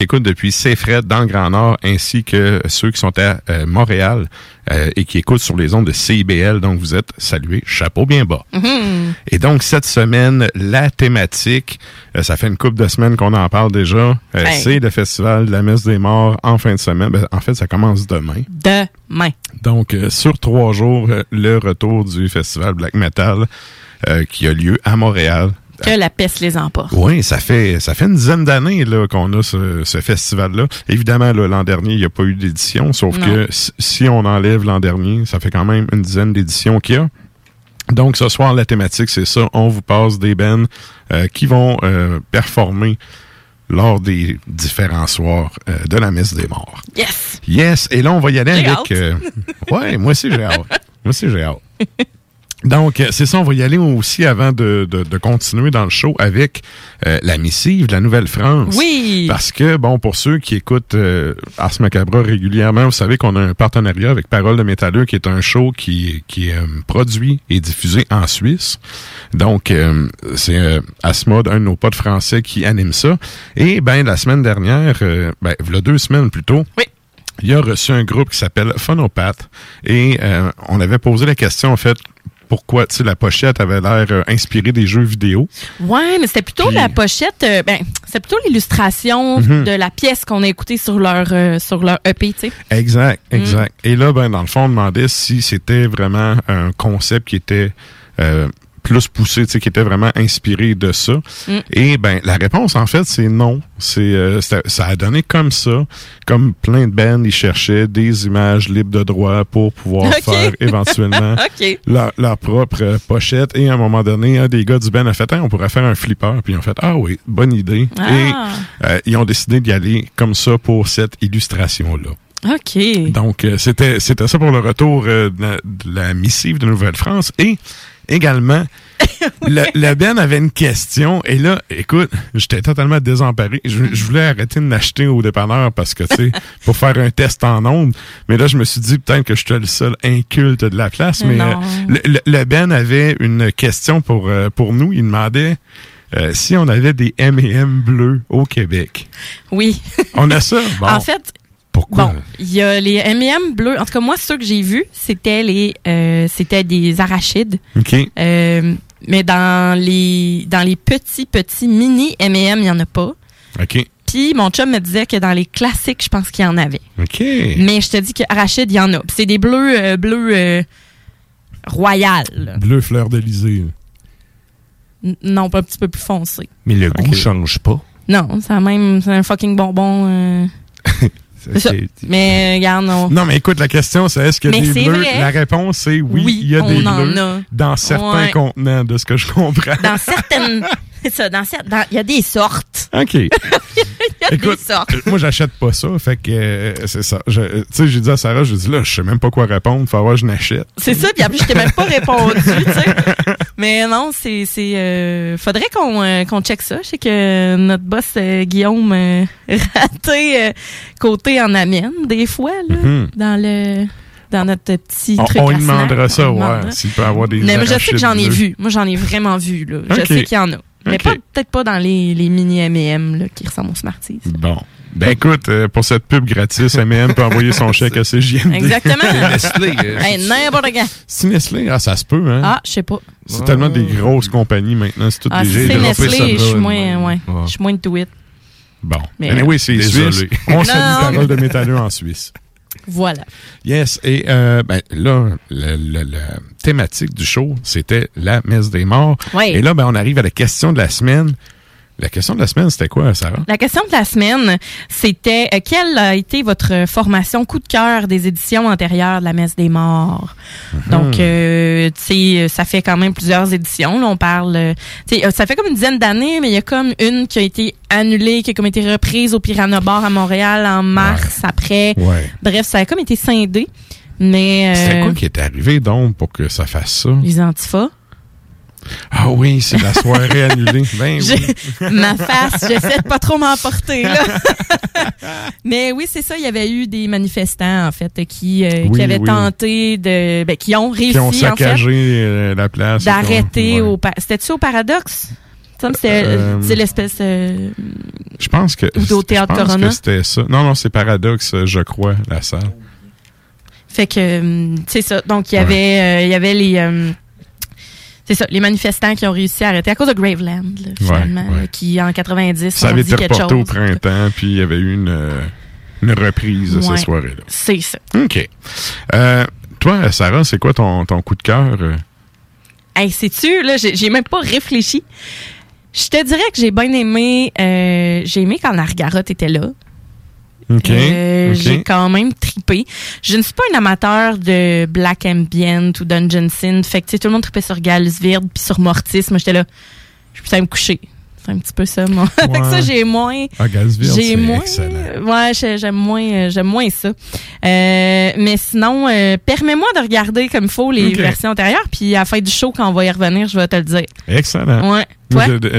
Écoute depuis Safe-Red dans le Grand Nord, ainsi que ceux qui sont à euh, Montréal euh, et qui écoutent sur les ondes de CIBL. Donc, vous êtes salués, chapeau bien bas. Et donc, cette semaine, la thématique, euh, ça fait une couple de semaines qu'on en parle déjà, euh, Hey. c'est le Festival de la Messe des Morts en fin de semaine. Ben, en fait, ça commence demain. Demain. Donc, sur trois jours, le retour du Festival Black Metal euh, qui a lieu à Montréal. Que la peste les emporte. Oui, ça fait ça fait une dizaine d'années là qu'on a ce, ce festival-là. Évidemment, l'an dernier, il n'y a pas eu d'édition, sauf Non. que si- on enlève l'an dernier, ça fait quand même une dizaine d'éditions qu'il y a. Donc, ce soir, la thématique, c'est ça. On vous passe des bands euh, qui vont euh, performer lors des différents soirs euh, de la messe des morts. Yes! Yes, et là, on va y aller avec... ouais, moi aussi, j'ai hâte. Moi aussi, j'ai hâte. Donc, euh, c'est ça, on va y aller aussi avant de, de, de continuer dans le show avec euh, la missive de la Nouvelle-France. Oui! Parce que, bon, pour ceux qui écoutent euh, Ars Macabra régulièrement, vous savez qu'on a un partenariat avec Parole de Métalleux, qui est un show qui, qui est euh, produit et diffusé en Suisse. Donc, euh, c'est euh, Asmod, un de nos potes français, qui anime ça. Et, ben, la semaine dernière, euh, ben, il y a deux semaines plus tôt, Oui. il a reçu un groupe qui s'appelle Phonopath. Et euh, on avait posé la question, en fait, pourquoi, tu sais, la pochette avait l'air euh, inspirée des jeux vidéo. Ouais, mais c'était plutôt Puis- la pochette, euh, ben, c'est plutôt l'illustration Mhm. de la pièce qu'on a écoutée sur leur, euh, sur leur EP, tu sais. Exact, Mm. exact. Et là, ben, dans le fond, on demandait si c'était vraiment un concept qui était plus poussé, tu sais, qui était vraiment inspiré de ça. Mm. Et ben, la réponse, en fait, c'est non. C'est, euh, ça a donné comme ça, comme plein de bands, ils cherchaient des images libres de droit pour pouvoir faire éventuellement leur, leur propre euh, pochette. Et à un moment donné, un des gars du band a fait, Hey, on pourrait faire un flipper. Puis ils ont fait, ah oui, bonne idée. Ah. Et euh, ils ont décidé d'y aller comme ça pour cette illustration-là. OK. Donc, euh, c'était c'était ça pour le retour euh, de, la, de la missive de Nouvelle-France. Et également, le, le Ben avait une question. Et là, écoute, j'étais totalement désemparé. Je, je voulais arrêter de l'acheter au dépanneur parce que, tu sais, pour faire un test en ondes. Mais là, je me suis dit peut-être que je suis le seul inculte de la place. Mais euh, le, le- le Ben avait une question pour, euh, pour nous. Il demandait... euh, si on avait des M&M bleus au Québec. Oui. On a ça? Bon, En fait, pourquoi? bon, il y a les M&M bleus. En tout cas, moi, ceux que j'ai vus, c'était les, euh, c'était des arachides. OK. Euh, mais dans les, dans les petits, petits mini M&M, il y en a pas. OK. Puis mon chum me disait que dans les classiques, je pense qu'il y en avait. OK. Mais je te dis que arachide, il y en a. Puis c'est des bleus, euh, bleus euh, royal. Bleu fleur d'Elysée. Non, pas un petit peu plus foncé. Mais le goût change pas. Non, c'est même, c'est un fucking bonbon. euh. Mais euh, regarde, non. Non, mais écoute, la question, c'est est-ce que Mais des bleus? vrai. La réponse, c'est oui, Oui, il y a des bleus a. dans certains Ouais. contenants, de ce que je comprends. Dans certaines, c'est ça, dans- il y a des sortes. OK. Il y a Écoute, des sortes. euh, moi, j'achète pas ça. Fait que euh, c'est ça. Euh, Tu sais, j'ai dit à Sarah, j'ai dit là, je sais même pas quoi répondre. Faut voir, je n'achète. C'est ça, puis plus, je t'ai même pas répondu, tu sais. Mais non, c'est. c'est euh, faudrait qu'on euh, qu'on check ça. Je sais que notre boss Guillaume raté côté en amène des fois, là, Mhm. dans le dans notre petit On, truc. on lui demandera ça, ouais. S'il peut avoir des. Mais je sais que j'en ai vu. Moi, j'en ai vraiment vu, là. Je sais qu'il y en a. Mais peut-être pas dans les, les mini M&M là, qui ressemblent aux Smarties. Bon. Ben écoute, euh, pour cette pub gratis, M&M peut envoyer son chèque à CJMD. Exactement. Nestlé. euh, Hey, N'importe quand. C'est Nestlé, ah, ça se peut, hein? Ah, je sais pas. C'est tellement des grosses compagnies maintenant, c'est toutes Ah, j'ai c'est. Nestlé, je suis de moins, ouais, Ouais. je suis moins into it. Bon. Mais- oui, c'est Désolé. Suisse. On salue Non. parole de métalleux en Suisse. Voilà. Yes. Et euh, ben, là, le- le- la thématique du show, c'était la messe des morts. Oui. Et là, ben, on arrive à la question de la semaine. La question de la semaine, c'était quoi, Sarah? La question de la semaine, c'était euh, quelle a été votre formation coup de cœur des éditions antérieures de la Messe des Morts? Mhm. Donc, euh, tu sais, ça fait quand même plusieurs éditions. Là, on parle, euh, tu sais, euh, ça fait comme une dizaine d'années, mais il y a comme une qui a été annulée, qui a comme été reprise au Piranha Bar à Montréal en mars après. Ouais. Bref, ça a comme été scindé. Mais C'était euh, quoi qui est arrivé, donc, pour que ça fasse ça? les antifas. Ah oui, c'est la soirée annulée. Ben oui. Ma face, j'essaie de pas trop m'emporter là. Mais oui, c'est ça, il y avait eu des manifestants en fait qui euh, Oui, qui avaient oui. tenté de ben, qui ont réussi Qui ont en fait saccagé euh, la place. d'arrêter Ouais. au pa- c'était-tu au paradoxe c'est Euh, c'est l'espèce euh, Je pense que. Ou au Théâtre je pense Corona. que c'était ça. Non, non, c'est Paradoxe, je crois, la salle. fait que c'est ça. Donc il y avait il y avait les c'est ça, les manifestants qui ont réussi à arrêter à cause de Graveland, là, finalement, ouais. là, qui en 90 Ça ont avait dit été quelque reporté au chose. printemps, puis il y avait eu une, euh, une reprise de Ouais. cette soirée-là. C'est ça. OK. Euh, toi, Sarah, c'est quoi ton, ton coup de cœur? euh? Hey, sais-tu, là, j'ai même pas réfléchi. Je te dirais que j'ai bien aimé, euh, j'ai aimé quand Nargaroth était là. Euh. J'ai quand même tripé. Je ne suis pas un amateur de Black Ambient ou Dungeon Synth. Fait que, tu sais, tout le monde tripait sur Galsvird puis sur Mortis. Moi, j'étais là, je suis me coucher. C'est un petit peu ça, moi. Fait que ça, Ouais. j'ai moins... Ah, J'ai moins, excellent. ouais, j'ai- j'aime moins, euh, j'aime moins ça. Euh, mais sinon, euh, permets-moi de regarder comme il faut les versions antérieures, puis à la fin du show, quand on va y revenir, je vais te le dire. Excellent. Ouais.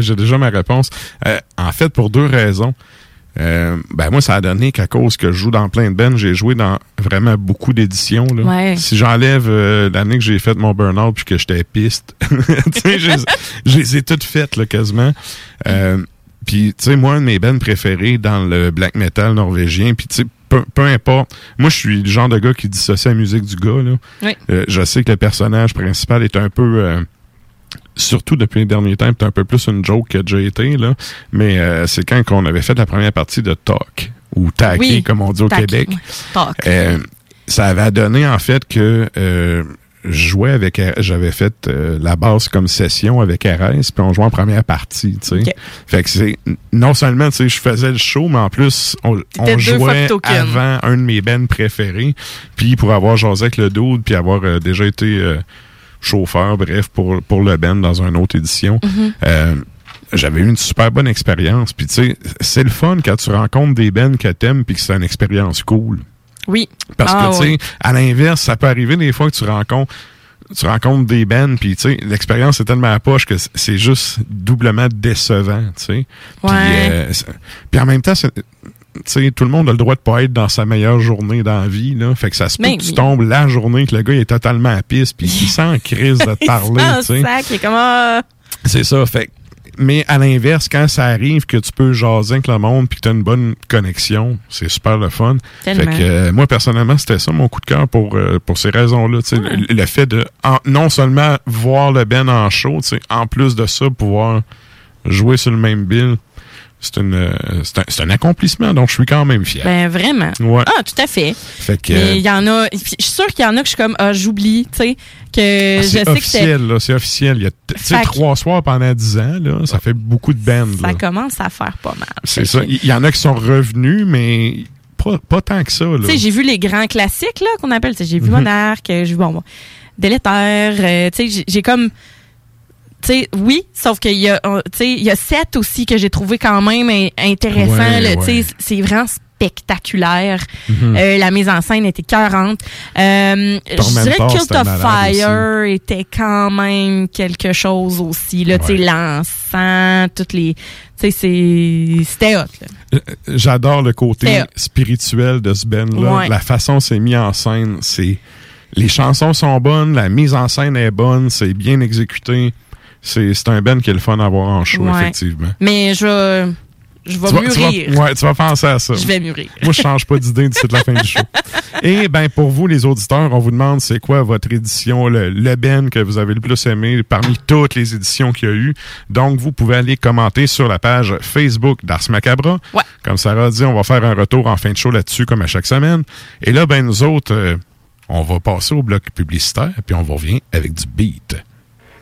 J'ai- déjà ma réponse. En fait, pour deux raisons. Euh, ben moi, ça a donné qu'à cause que je joue dans plein de bands, j'ai joué dans vraiment beaucoup d'éditions. là. Ouais. Si j'enlève euh, l'année que j'ai fait mon burn-out puis que j'étais piste, tu sais, je, les ai toutes faites là, quasiment. Euh, puis, tu sais, moi, un de mes bands préférés dans le black metal norvégien, puis tu sais, peu, peu importe. Moi, je suis le genre de gars qui dissocie la musique du gars. Là. Oui. Euh, je sais que le personnage principal est un peu... surtout depuis les derniers temps, c'est un peu plus une joke que déjà été, là. Mais euh, c'est quand on avait fait la première partie de Talk, ou Taqué, Oui, comme on dit au. Québec. Talk. Euh, ça avait donné en fait que euh, je jouais avec j'avais fait euh, la base comme session avec RS puis on jouait en première partie tu sais Ok. fait que c'est non seulement tu sais je faisais le show mais en plus on, jouait avant un de mes bands préférés puis pour avoir jasé avec le dude puis avoir euh, déjà été euh, chauffeur bref pour pour le band dans une autre édition Mm-hmm. euh, j'avais eu une super bonne expérience. Puis tu sais, c'est le fun quand tu rencontres des bands que t'aimes puis que c'est une expérience cool. Oui. Parce Ah, que, tu sais, à l'inverse, ça peut arriver des fois que tu rencontres tu rencontres des bands, puis tu sais, l'expérience est tellement à poche que c'est juste doublement décevant, tu sais. Puis, euh, en même temps, tout le monde a le droit de pas être dans sa meilleure journée dans la vie, là. Fait que ça se peut Mais que tu tombes la journée que le gars il est totalement à pisse, puis il sent en crise de te parler, Ah, C'est ça, fait mais à l'inverse, quand ça arrive que tu peux jaser avec le monde puis que tu as une bonne connexion, c'est super le fun. Tellement. Fait que euh, moi personnellement, c'était ça mon coup de cœur pour euh, pour ces raisons-là, le, le fait de en- non seulement voir le Ben en show, en plus de ça pouvoir jouer sur le même bill, c'est euh, c'est un, c'est un accomplissement donc je suis quand même fier. ben vraiment. ouais. Ah, tout à fait. fait que Mais il y en a, je suis sûre qu'il y en a que je suis comme, ah, j'oublie, tu sais, que ah, je sais c'est que c'est, officiel, là, c'est officiel. Il y a tu sais trois soirs pendant dix ans, là, ça fait beaucoup de bands. ça là. commence à faire pas mal. C'est ça. Il y en a qui sont revenus, mais pas, pas tant que ça. Là. Tu sais, j'ai vu les grands classiques, là, qu'on appelle. Tu sais, J'ai vu Mhm. Monarque, euh, j'ai vu, bon, bon, Délétère, euh, tu sais, j'ai comme... Sais, oui, sauf qu'il y a, euh, il y a sept aussi que j'ai trouvé quand même in- intéressant. Ouais, ouais. c'est vraiment spectaculaire. Mhm. Euh, la mise en scène était 40. Euh, je dirais que Cult c'était of Fire était quand même quelque chose aussi. Là, Ouais. l'encens, toutes les... C'était hot. J'adore le côté spirituel de ce band-là. Ouais. La façon c'est mis en scène, c'est... Les chansons sont bonnes, la mise en scène est bonne, c'est bien exécuté. C'est un Ben qui est le fun à avoir en show, Ouais. effectivement. Mais je vais, je vais Tu vas- tu vas- mûrir. ouais, tu vas penser à ça. Je vais mûrir. Moi, je change pas d'idée d'ici la fin du show. Et ben pour vous, les auditeurs, on vous demande c'est quoi votre édition, le, le Ben que vous avez le plus aimé parmi toutes les éditions qu'il y a eu? Donc, vous pouvez aller commenter sur la page Facebook d'Ars Macabra. Ouais. Comme Sarah a dit, on va faire un retour en fin de show là-dessus, comme à chaque semaine. Et là, ben nous autres, euh, on va passer au bloc publicitaire, puis on vous revient avec du beat.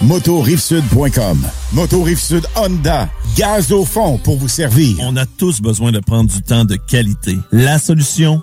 motorivesud.com. Moto Rive Sud Honda, gaz au fond pour vous servir. On a tous besoin de prendre du temps de qualité. La solution,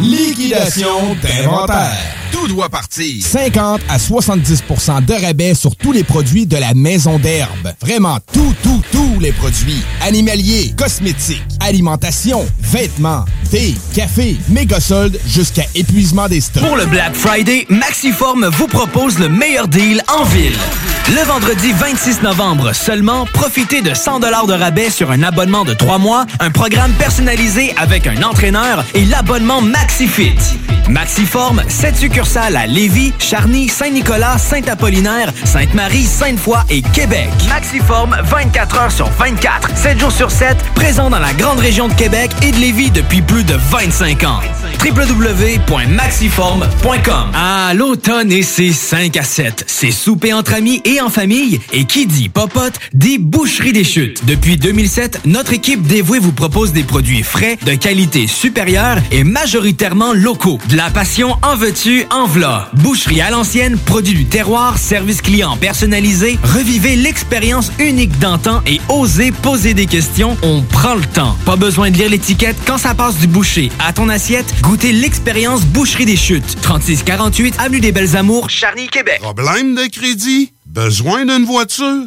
Liquidation d'inventaire. Tout doit partir. 50 à 70% de rabais sur tous les produits de la maison d'herbe. Vraiment tout, tout, tous les produits. Animaliers, cosmétiques, alimentation, vêtements, thé, café, méga soldes jusqu'à épuisement des stocks. Pour le Black Friday, Maxiform vous propose le meilleur deal en ville. Le vendredi 26 novembre seulement, profitez de 100 de rabais sur un abonnement de 3 mois, un programme personnalisé avec un entraîneur et l'abonnement MaxiFit. Maxiform, 7 succursales à Lévis, Charny, Saint-Nicolas, Saint-Apollinaire, Sainte-Marie, Sainte-Foy et Québec. Maxiform, 24 heures sur 24, 7 jours sur 7, présent dans la grande région de Québec et de Lévis depuis plus de 25 ans. www.maxiform.com Ah, l'automne et ses 5 à 7. C'est souper entre amis et en famille. Et qui dit popote, dit boucherie des chutes. Depuis 2007, notre équipe dévouée vous propose des produits frais, de qualité supérieure et majoritairement locaux. De la passion en veux-tu, en v'là. Boucherie à l'ancienne, produit du terroir, service client personnalisé. Revivez l'expérience unique d'antan et osez poser des questions. On prend le temps. Pas besoin de lire l'étiquette quand ça passe du boucher à ton assiette. Goûtez l'expérience Boucherie des Chutes. 3648 Avenue des Belles Amours, Charny, Québec. Problème de crédit? Besoin d'une voiture?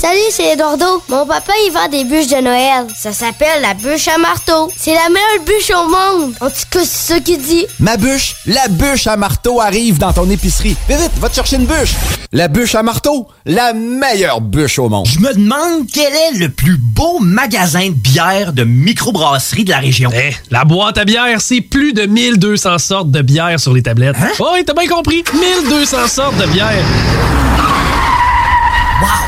Salut, c'est Eduardo. Mon papa, il vend des bûches de Noël. Ça s'appelle la bûche à marteau. C'est la meilleure bûche au monde. En tout cas, c'est ça qu'il dit. Ma bûche, la bûche à marteau arrive dans ton épicerie. Vite, vite, va te chercher une bûche. La bûche à marteau, la meilleure bûche au monde. Je me demande quel est le plus beau magasin de bière de microbrasserie de la région. Eh, la boîte à bière, c'est plus de 1200 sortes de bière sur les tablettes. Hein? Oh, oui, t'as bien compris. 1200 sortes de bière. Wow!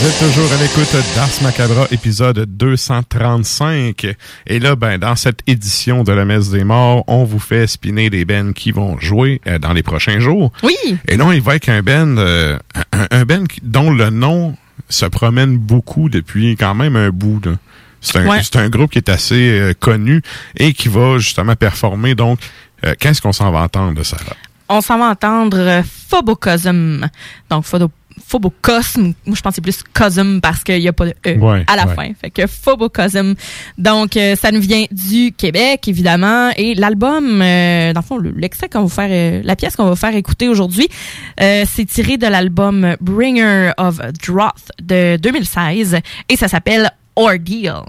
Vous êtes toujours à l'écoute d'Ars Macabra, épisode 235. Et là, ben, dans cette édition de la Messe des Morts, on vous fait spinner des bands qui vont jouer euh, dans les prochains jours. Oui. Et là, on y va avec un band, euh, un, un band dont le nom se promène beaucoup depuis quand même un bout. là. C'est un, Ouais. un groupe qui est assez euh, connu et qui va justement performer. Donc, euh, qu'est-ce qu'on s'en va entendre de ça? On s'en va entendre Phobocosm. Donc, phobo- Phobocosm. Moi, je c'est plus Cosm parce qu'il n'y a pas de E Ouais, à la ouais. fin. Fait que Phobocosm. Donc, euh, ça nous vient du Québec, évidemment. Et l'album, euh, dans le fond, le- l'extrait qu'on va faire, euh, la pièce qu'on va faire écouter aujourd'hui, euh, c'est tiré de l'album Bringer of Droth de 2016. Et ça s'appelle Ordeal.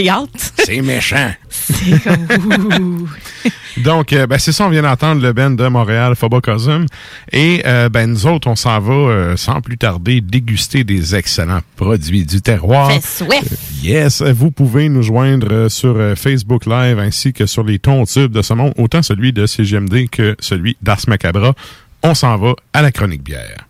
J'ai hâte. C'est méchant. C'est comme... Donc, euh, ben, c'est ça, on vient d'entendre le band de Montréal, Phobocosm. Et euh, ben, nous autres, on s'en va, euh, sans plus tarder, déguster des excellents produits du terroir. Yes, vous pouvez nous joindre euh, sur euh, Facebook Live ainsi que sur les tons tubes de ce monde, autant celui de CGMD que celui d'Ars Macabra. On s'en va à la chronique bière.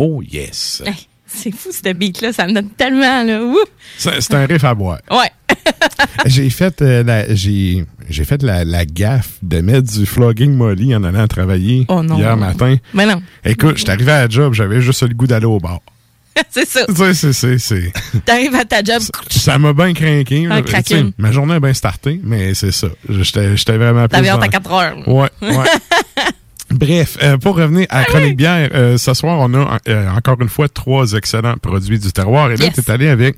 Oh yes! Hey, C'est fou, ce beat-là. Ça me donne tellement, là. C'est un riff à boire. Ouais. j'ai fait euh, la j'ai fait la, la gaffe de mettre du flogging molly en allant travailler Oh non. hier matin. Mais non. Écoute, j'étais arrivé à la job, j'avais juste le goût d'aller au bar. c'est ça. Tu sais, c'est T'arrives à ta job. ça m'a bien craqué. Ma journée a bien starté, mais c'est ça. J'étais vraiment plus T'avais hâte à 4 heures. Ouais, ouais. Bref, euh, pour revenir à chronique bière, euh, ce soir, on a euh, encore une fois trois excellents produits du terroir. Et là, Yes. tu es allé avec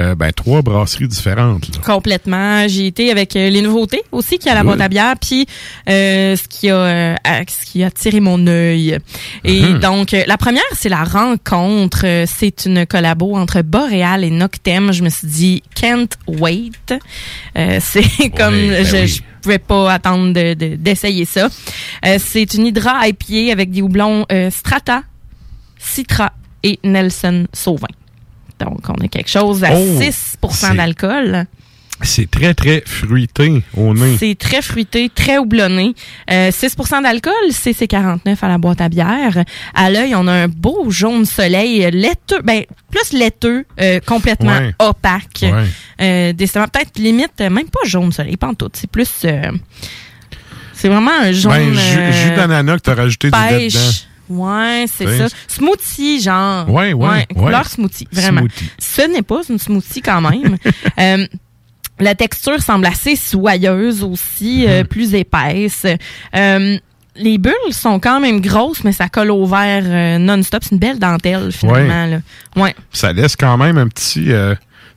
euh, ben, trois brasseries différentes. là. Complètement. J'ai été avec euh, les nouveautés aussi qui a la Cool. boîte à bière, puis euh, ce qui a euh, ce qui a attiré mon œil. Et Mhm. donc euh, la première c'est la rencontre. C'est une collabo entre Boréal et Noctem. Je me suis dit can't wait. Euh, c'est comme ben je, oui. je pouvais pas attendre de- de- d'essayer ça. Euh, c'est une hydra IPA avec des houblons euh, Strata, Citra et Nelson Sauvin. Donc on a quelque chose à Oh, 6 c'est- d'alcool. C'est très, très fruité au nez. C'est très fruité, très houblonné. Euh, 6% d'alcool, c'est c'est 49 à la boîte à bière. À l'œil, on a un beau jaune soleil laiteux, ben plus laiteux, euh, complètement Ouais. opaque. Ouais. Euh, peut-être limite, euh, même pas jaune soleil, pas en tout. C'est plus, c'est vraiment un jaune Ben, jus, jus d'ananas que t'as rajouté du lait dedans. Ouais, c'est Ben, ça. Smoothie, genre. Ouais, ouais, couleur ouais. smoothie, vraiment. Smoothie. Ce n'est pas une smoothie quand même. Euh, la texture semble assez soyeuse aussi, euh, plus épaisse. Euh, les bulles sont quand même grosses, mais ça colle au verre non-stop. C'est une belle dentelle, finalement. Ouais. Là. Ouais. Ça laisse quand même un petit... tu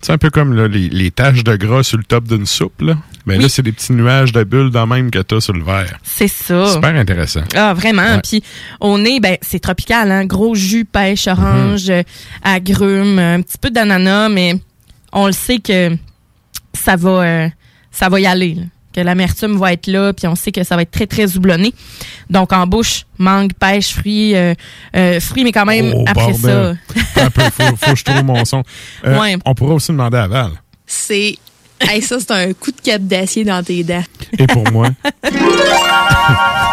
sais, un peu comme là, les, les taches de gras sur le top d'une soupe. Là. Ben là, c'est des petits nuages de bulles dans même que t'as sur le verre. C'est ça. Super intéressant. Ah, vraiment. Ouais. Puis au nez, ben, c'est tropical, hein? Gros jus, pêche, orange, euh, agrumes, un petit peu d'ananas, mais on le sait que ça va, euh, ça va y aller. là. Que l'amertume va être là, puis on sait que ça va être très, très houblonné. Donc, en bouche, mangue, pêche, fruits, euh, euh, fruits, mais quand même, Oh, après bordel. un peu, faut, faut que je trouve mon son. Euh, Ouais. On pourrait aussi demander à Val. C'est. Hey, ça, c'est un coup de cap d'acier dans tes dents. Et pour moi?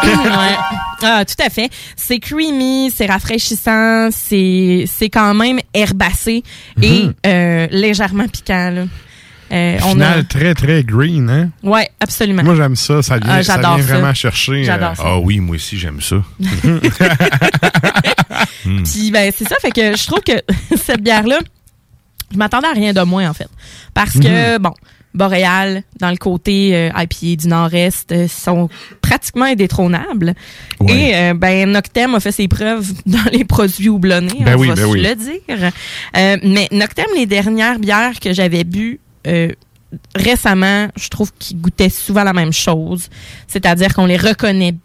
Ouais. Ah, tout à fait. C'est creamy, c'est rafraîchissant, c'est c'est quand même herbacé et Mhm. euh, légèrement piquant. Là. Euh, on Final a... très, très green, hein? Ouais, absolument. Moi, j'aime ça. Ça vient, Ah, ça vient ça. vraiment chercher. euh, J'adore ça. Ah oui, moi aussi, j'aime ça. Puis ben c'est ça, fait que je trouve que cette bière-là, je m'attendais à rien de moins en fait, parce que Mhm. bon. Boréal, dans le côté euh, IPA du Nord-Est, euh, sont pratiquement indétrônables. Et euh, ben Noctem a fait ses preuves dans les produits houblonnés, Ben on oui, va ben se oui. le dire. Euh, mais Noctem, les dernières bières que j'avais bu euh, récemment, je trouve qu'ils goûtaient souvent la même chose. C'est-à-dire qu'on les reconnaît.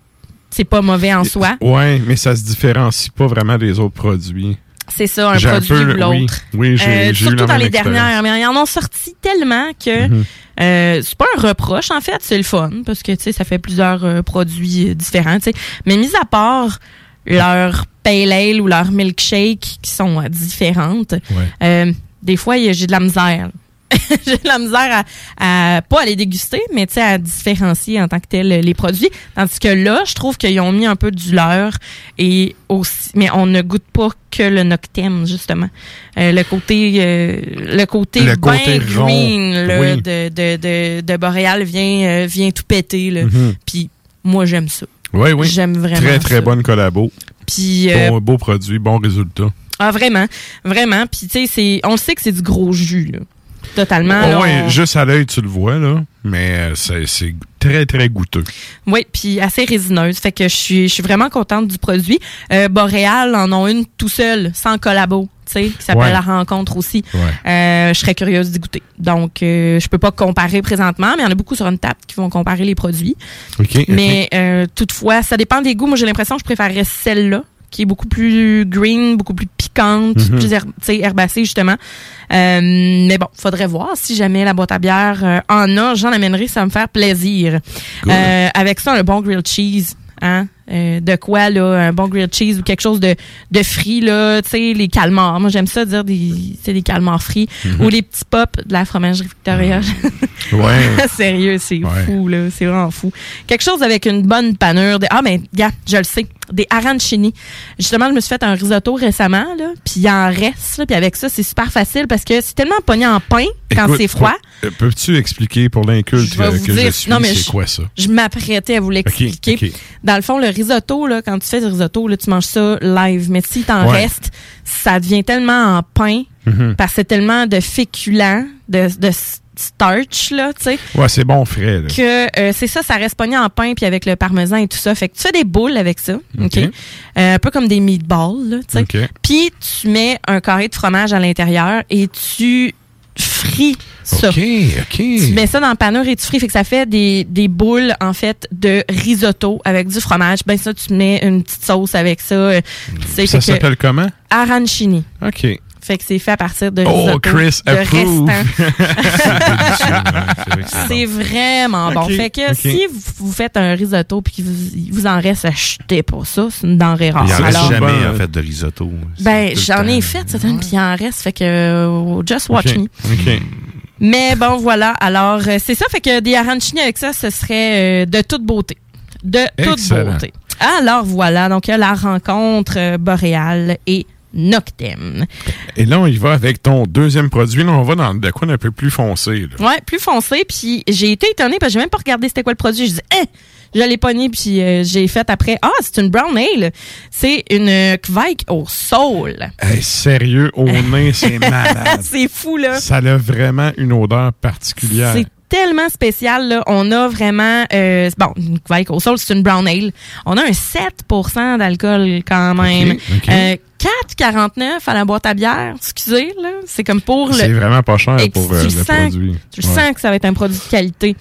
C'est pas mauvais en soi. Ouais, mais ça se différencie pas vraiment des autres produits. C'est ça, un produit peu- ou l'autre. Oui, oui j'ai Euh, j'ai eu surtout la dans les expérience. dernières, mais ils en ont sorti tellement que Mhm. euh, c'est pas un reproche en fait, c'est le fun parce que tu sais ça fait plusieurs euh, produits euh, différents, tu sais. Mais mis à part leur pale ale ou leur milkshake qui sont différentes, euh, des fois j'ai de la misère. j'ai de la misère à, à pas à les déguster, mais tu sais à différencier en tant que tel les produits. Tandis que là, je trouve qu'ils ont mis un peu du leur et aussi, mais on ne goûte pas que le noctem justement. Euh, le côté, euh, le côté Le côté rond, green là, oui. de, de, de, de Boréal vient euh, vient tout péter là. Mhm. Puis moi j'aime ça. Oui, oui. J'aime vraiment Très, très ça. bonne collabo. Puis Bon, beau produit, bon résultat. ah vraiment, vraiment. Puis tu sais c'est, on le sait que c'est du gros jus là. Totalement. Oh, oui, on- juste à l'œil, tu le vois, là. Mais euh, c'est très, très goûteux. Oui, puis assez résineuse. Fait que je suis, je suis vraiment contente du produit. Euh, Boréal en ont une tout seul, sans collabo. tu sais, qui s'appelle Ouais. La Rencontre aussi. Ouais. Euh, je serais curieuse d'y goûter. Donc, euh, je peux pas comparer présentement, mais il y en a beaucoup sur une table qui vont comparer les produits. OK. ok. Mais euh, toutefois, ça dépend des goûts. Moi, j'ai l'impression que je préférerais celle-là, qui est beaucoup plus green, beaucoup plus piquante, Mhm. plus herb- tu sais, herbacée, justement. Euh, mais bon, faudrait voir si jamais la boîte à bière euh, en a. J'en amènerai, ça va me faire plaisir. Euh, avec ça, un bon grilled cheese. Hein? Euh, de quoi, là, un bon grilled cheese ou quelque chose de, de frit, là, tu sais, les calmars. Moi, j'aime ça dire des, c'est des calmars frits. Mhm. Ou les petits pops de la fromagerie Victoria. Ouais. Sérieux, c'est Ouais. fou, là. C'est vraiment fou. Quelque chose avec une bonne panure. De, ah, mais, gars, je le sais. Des arancini. Justement, je me suis fait un risotto récemment, là. Puis il en reste, là. Puis avec ça, c'est super facile parce que c'est tellement pogné en pain quand c'est froid. euh, Peux-tu expliquer pour l'inculte euh, que dire- je suis, non, mais c'est je- quoi ça? Je m'apprêtais à vous l'expliquer. Dans le fond, le risotto, là, quand tu fais du risotto, là, tu manges ça live. Mais si t'en Ouais. restes, ça devient tellement en pain Mhm. parce que c'est tellement de féculents, de, de starch, là, tu sais Ouais, c'est bon frais. Là. que euh, c'est ça, ça reste pogné en pain puis avec le parmesan et tout ça. Fait que tu fais des boules avec ça, ok. Euh, un peu comme des meatballs, là, tu sais. Puis tu mets un carré de fromage à l'intérieur et tu frites ça. OK, OK. Tu mets ça dans le panure et tu frites. Fait que ça fait des, des boules, en fait, de risotto avec du fromage. Ben ça, tu mets une petite sauce avec ça. euh, Ça s'appelle comment? Arancini. OK. Fait que c'est fait à partir de Oh, risotto Chris de. C'est vraiment bon. Fait que si vous, vous faites un risotto puis qu'il vous, vous en reste, achetez pas ça. C'est une denrée rare. Il en reste Alors, jamais, ben, en fait, de risotto. ben, j'en ai fait, c'est une, puis il en reste. Fait que euh, just watch OK. me. OK. Mais bon, voilà. Alors, euh, c'est ça. Fait que des arancini avec ça, ce serait euh, de toute beauté. De toute Excellent. beauté. Alors, voilà. Donc, il y a la rencontre euh, boréale et Noctem. Et là, on y va avec ton deuxième produit. Là, on va dans de quoi d'un peu plus foncé. Là. Ouais, plus foncé. Puis j'ai été étonnée parce que j'ai même pas regardé c'était quoi le produit. Je dis, eh! Je l'ai pogné, puis euh, j'ai fait après. Ah, c'est une brown ale. C'est une euh, Kveik au soul. Hey, sérieux, au nez, c'est malade. c'est fou, là. Ça a vraiment une odeur particulière. C'est tellement spécial. Là. On a vraiment... euh, bon, une Kveik au soul, c'est une brown ale. On a un 7% d'alcool quand même. Ok, ok. Euh, 4,49 à la boîte à bière. Excusez, là. C'est comme pour le... C'est vraiment pas cher Et pour euh, le sens- produit. Tu Ouais. sens que ça va être un produit de qualité.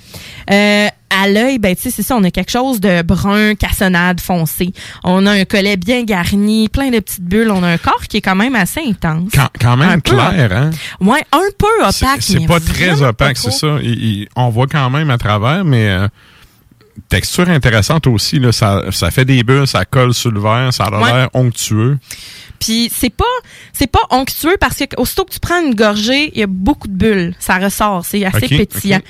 Euh, à l'œil, ben, tu sais, c'est ça, on a quelque chose de brun, cassonade, foncé. On a un collet bien garni, plein de petites bulles. On a un corps qui est quand même assez intense. Quand, quand même Un peu clair, hein? Ouais, un peu C'est opaque. c'est pas très opaque, c'est ça. Il- il- on voit quand même à travers, mais euh, texture intéressante aussi. Là, ça, ça fait des bulles, ça colle sur le verre, ça a Ouais. l'air onctueux. Puis c'est pas c'est pas onctueux parce que aussitôt que tu prends une gorgée, il y a beaucoup de bulles, ça ressort, c'est assez pétillant.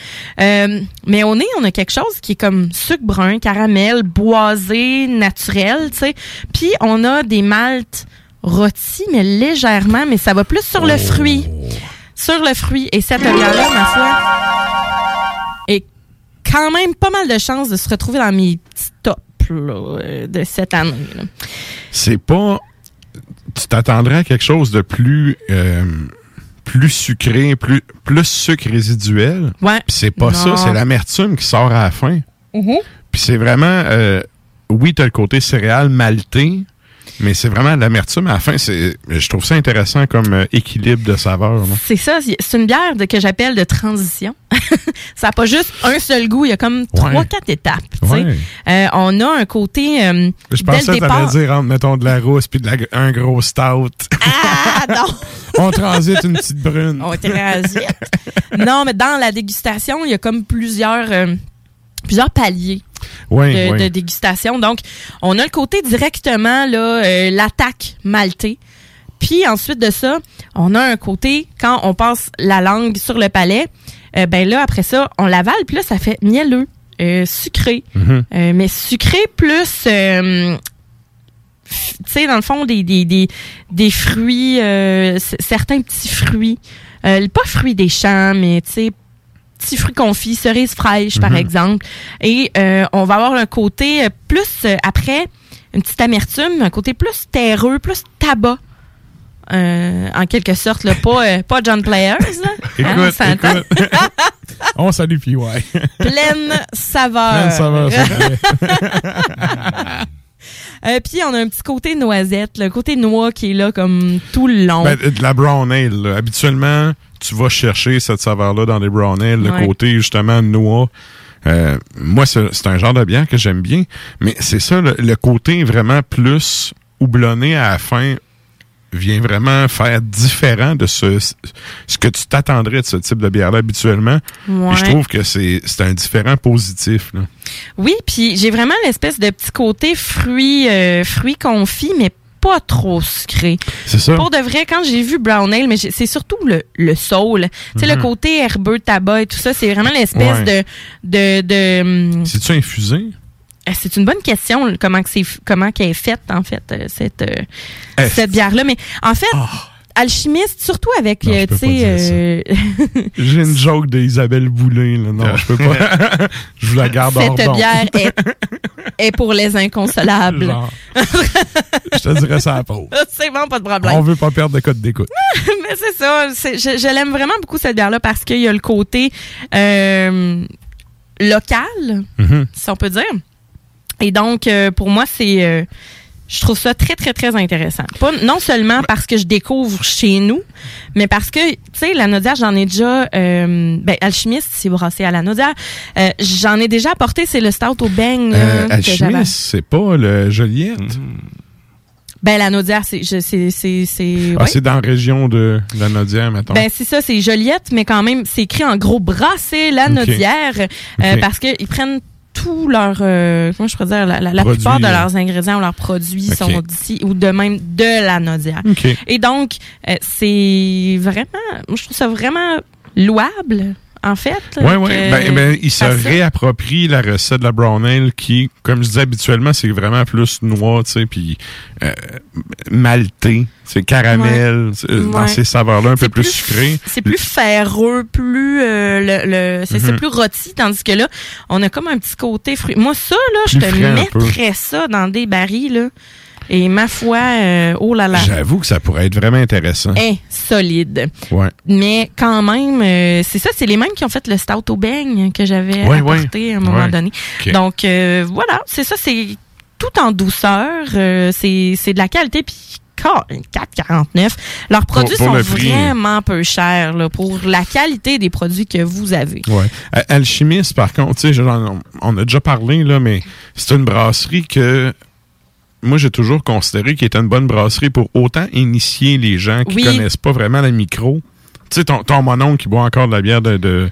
Euh, mais au nez, on a quelque chose qui est comme sucre brun, caramel, boisé, naturel, tu sais. Puis on a des maltes rôtis mais légèrement, mais ça va plus sur le fruit. Sur le fruit et cette bière-là, ma foi, est quand même pas mal de chances de se retrouver dans mes petits tops là, euh, de cette année. C'est pas. Tu t'attendrais à quelque chose de plus. euh, plus sucré, plus, plus sucre résiduel? Ouais. Puis c'est pas Non. ça, c'est l'amertume qui sort à la fin. Puis c'est vraiment, euh, oui, t'as le côté céréal malté, mais c'est vraiment l'amertume à la fin. C'est, je trouve ça intéressant comme euh, équilibre de saveur. C'est ça, c'est une bière de, que j'appelle de transition. ça n'a pas juste un seul goût, il y a comme trois, quatre étapes. tu. Ouais. Euh, on a un côté euh, Je dès pensais le que départ. dire entre, mettons, de la rousse puis de la, un gros stout. Ah non! On transite une petite brune. On transite. non, mais dans la dégustation, il y a comme plusieurs, plusieurs paliers. Oui, de, oui. de dégustation. Donc, on a le côté directement, là, euh, l'attaque maltée. Puis ensuite de ça, on a un côté, quand on passe la langue sur le palais, euh, ben là, après ça, on l'avale, puis là, ça fait mielleux, euh, sucré. Mhm. Euh, mais sucré plus... tu sais, dans le fond, des, des, des, des fruits, euh, certains petits fruits. Euh, pas fruits des champs, mais tu sais, petits fruits confits, cerises fraîches, par Mhm. exemple. Et euh, on va avoir un côté euh, plus, euh, après, une petite amertume, un côté plus terreux, plus tabac. Euh, en quelque sorte, là, pas, euh, pas John Players. Là. Hein, on Écoute, on salue puis ouais. Pleine saveur. Pleine saveur. Euh, puis on a un petit côté noisette, le côté noix qui est là comme tout le long. Ben, de la brown ale, là. habituellement, tu vas chercher cette saveur-là dans les brown ale, le Ouais. côté justement noix. Euh, moi, c'est un genre de bière que j'aime bien, mais c'est ça, le, le côté vraiment plus houblonné à la fin vient vraiment faire différent de ce, ce que tu t'attendrais de ce type de bière-là habituellement. Ouais. Je trouve que c'est un différent positif. Là. Oui, puis j'ai vraiment l'espèce de petit côté fruits, euh, fruits confits, mais pas trop sucré. C'est ça. Pour de vrai, quand j'ai vu Brown Ale, mais c'est surtout le, le soul. Tu sais, le Mhm. côté herbeux, tabac et tout ça, c'est vraiment l'espèce Ouais. de... de, de hum, C'est-tu infusé? euh, c'est une bonne question, là, comment c'est comment qu'elle est faite, en fait, euh, cette, euh, cette bière-là. Mais en fait, alchimiste, surtout avec, euh, tu sais... euh, J'ai une joke d'Isabelle Boulay. Là. Non, je peux pas. je vous la garde cette bière est, est pour les inconsolables. Genre. Je te dirais ça à la pause. c'est bon, pas de problème. On veut pas perdre de code d'écoute. Mais c'est ça. je je l'aime vraiment beaucoup, cette bière-là, parce qu'il y a le côté euh, local, Mhm. si on peut dire. Et donc, euh, pour moi, c'est... je trouve ça très, très, très intéressant. Pas, non seulement parce que je découvre chez nous, mais parce que, tu sais, la Nodière, j'en ai déjà... Euh, ben, Alchimiste, c'est brassé à la Nodière. Euh, j'en ai déjà apporté, c'est le Stout au beigne. Euh, Alchimiste, c'est pas le Joliette? Ben, la Nodière, c'est... c'est c'est- Ah, c'est dans la région de la Nodière, mettons. Ben c'est ça, c'est Joliette, mais quand même, c'est écrit en gros brassé la Ok. Nodière, euh, parce qu'ils prennent tout leur, euh, comment je pourrais dire, la, la- la Produits, plupart de là. leurs ingrédients ou leurs produits sont d'ici ou de même de la Nodière. OK. Et donc, euh, c'est vraiment, moi, je trouve ça vraiment louable, en fait. ouais. que Ben, ben, il se réapproprie la recette de la brown ale qui, comme je disais habituellement, c'est vraiment plus noix, tu sais, puis euh, malté, c'est caramel, c'est- dans Ouais. ces saveurs-là un peu plus, plus- sucrées. C'est plus ferreux, plus euh, le, le- c'est Mhm. plus rôti, tandis que là, on a comme un petit côté fruit. Moi, ça, là, je te mettrais ça dans des barils, là. Et ma foi, euh, oh là là. J'avoue que ça pourrait être vraiment intéressant. Hein, solide. Ouais. Mais quand même, euh, c'est ça, c'est les mêmes qui ont fait le stout au beigne que j'avais Ouais, ouais. apporté à un moment donné. Donc euh, voilà, c'est ça, c'est tout en douceur, c'est de la qualité puis car- 4,49. Leurs produits pour sont vraiment peu chers là, pour la qualité des produits que vous avez. Ouais. Alchimiste, par contre, tu sais, j'en- on a déjà parlé, là, mais c'est une brasserie que moi, j'ai toujours considéré qu'il était une bonne brasserie pour autant initier les gens qui Oui. connaissent pas vraiment la micro. Tu sais, ton, ton mononcle qui boit encore de la bière de, de,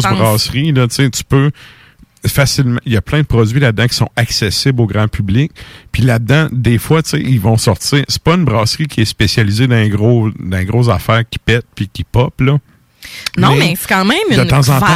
ça pense. brasseries, là, tu sais, tu peux facilement, il y a plein de produits là-dedans qui sont accessibles au grand public. Puis là-dedans, des fois, tu sais, ils vont sortir. C'est pas une brasserie qui est spécialisée dans les gros, dans les grosses affaires qui pètent puis qui pop, là. Non, mais c'est quand même de une temps en temps.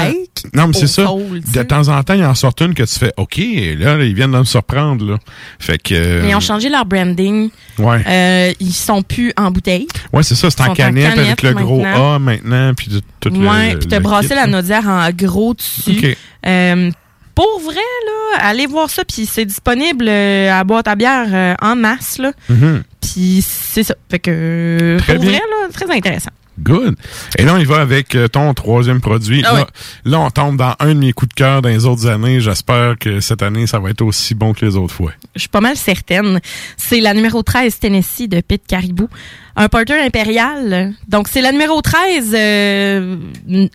Non, mais c'est ça. De temps en temps, ils en sortent une que tu fais OK, là, là, ils viennent de me surprendre, là. Fait que. euh, Mais ils ont changé leur branding. Ouais. Euh, ils sont plus en bouteille. Ouais, c'est ça, c'est en en canette, avec le gros. A maintenant, puis de- tout. Ouais, le- puis brassé kit, la. Nodière en gros dessus. Euh, pour vrai, là, allez voir ça, puis c'est disponible euh, à boîte à bière en masse, là. Mhm. Puis c'est ça. Fait que, Très pour bien. vrai, là, très intéressant. Good. Et là, y va avec euh, ton troisième produit. Ah là, on tombe dans un de mes coups de cœur dans les autres années. J'espère que cette année, ça va être aussi bon que les autres fois. Je suis pas mal certaine. C'est la numéro 13 Tennessee de Pete Caribou. Un porter impérial. Donc, c'est la numéro 13 euh,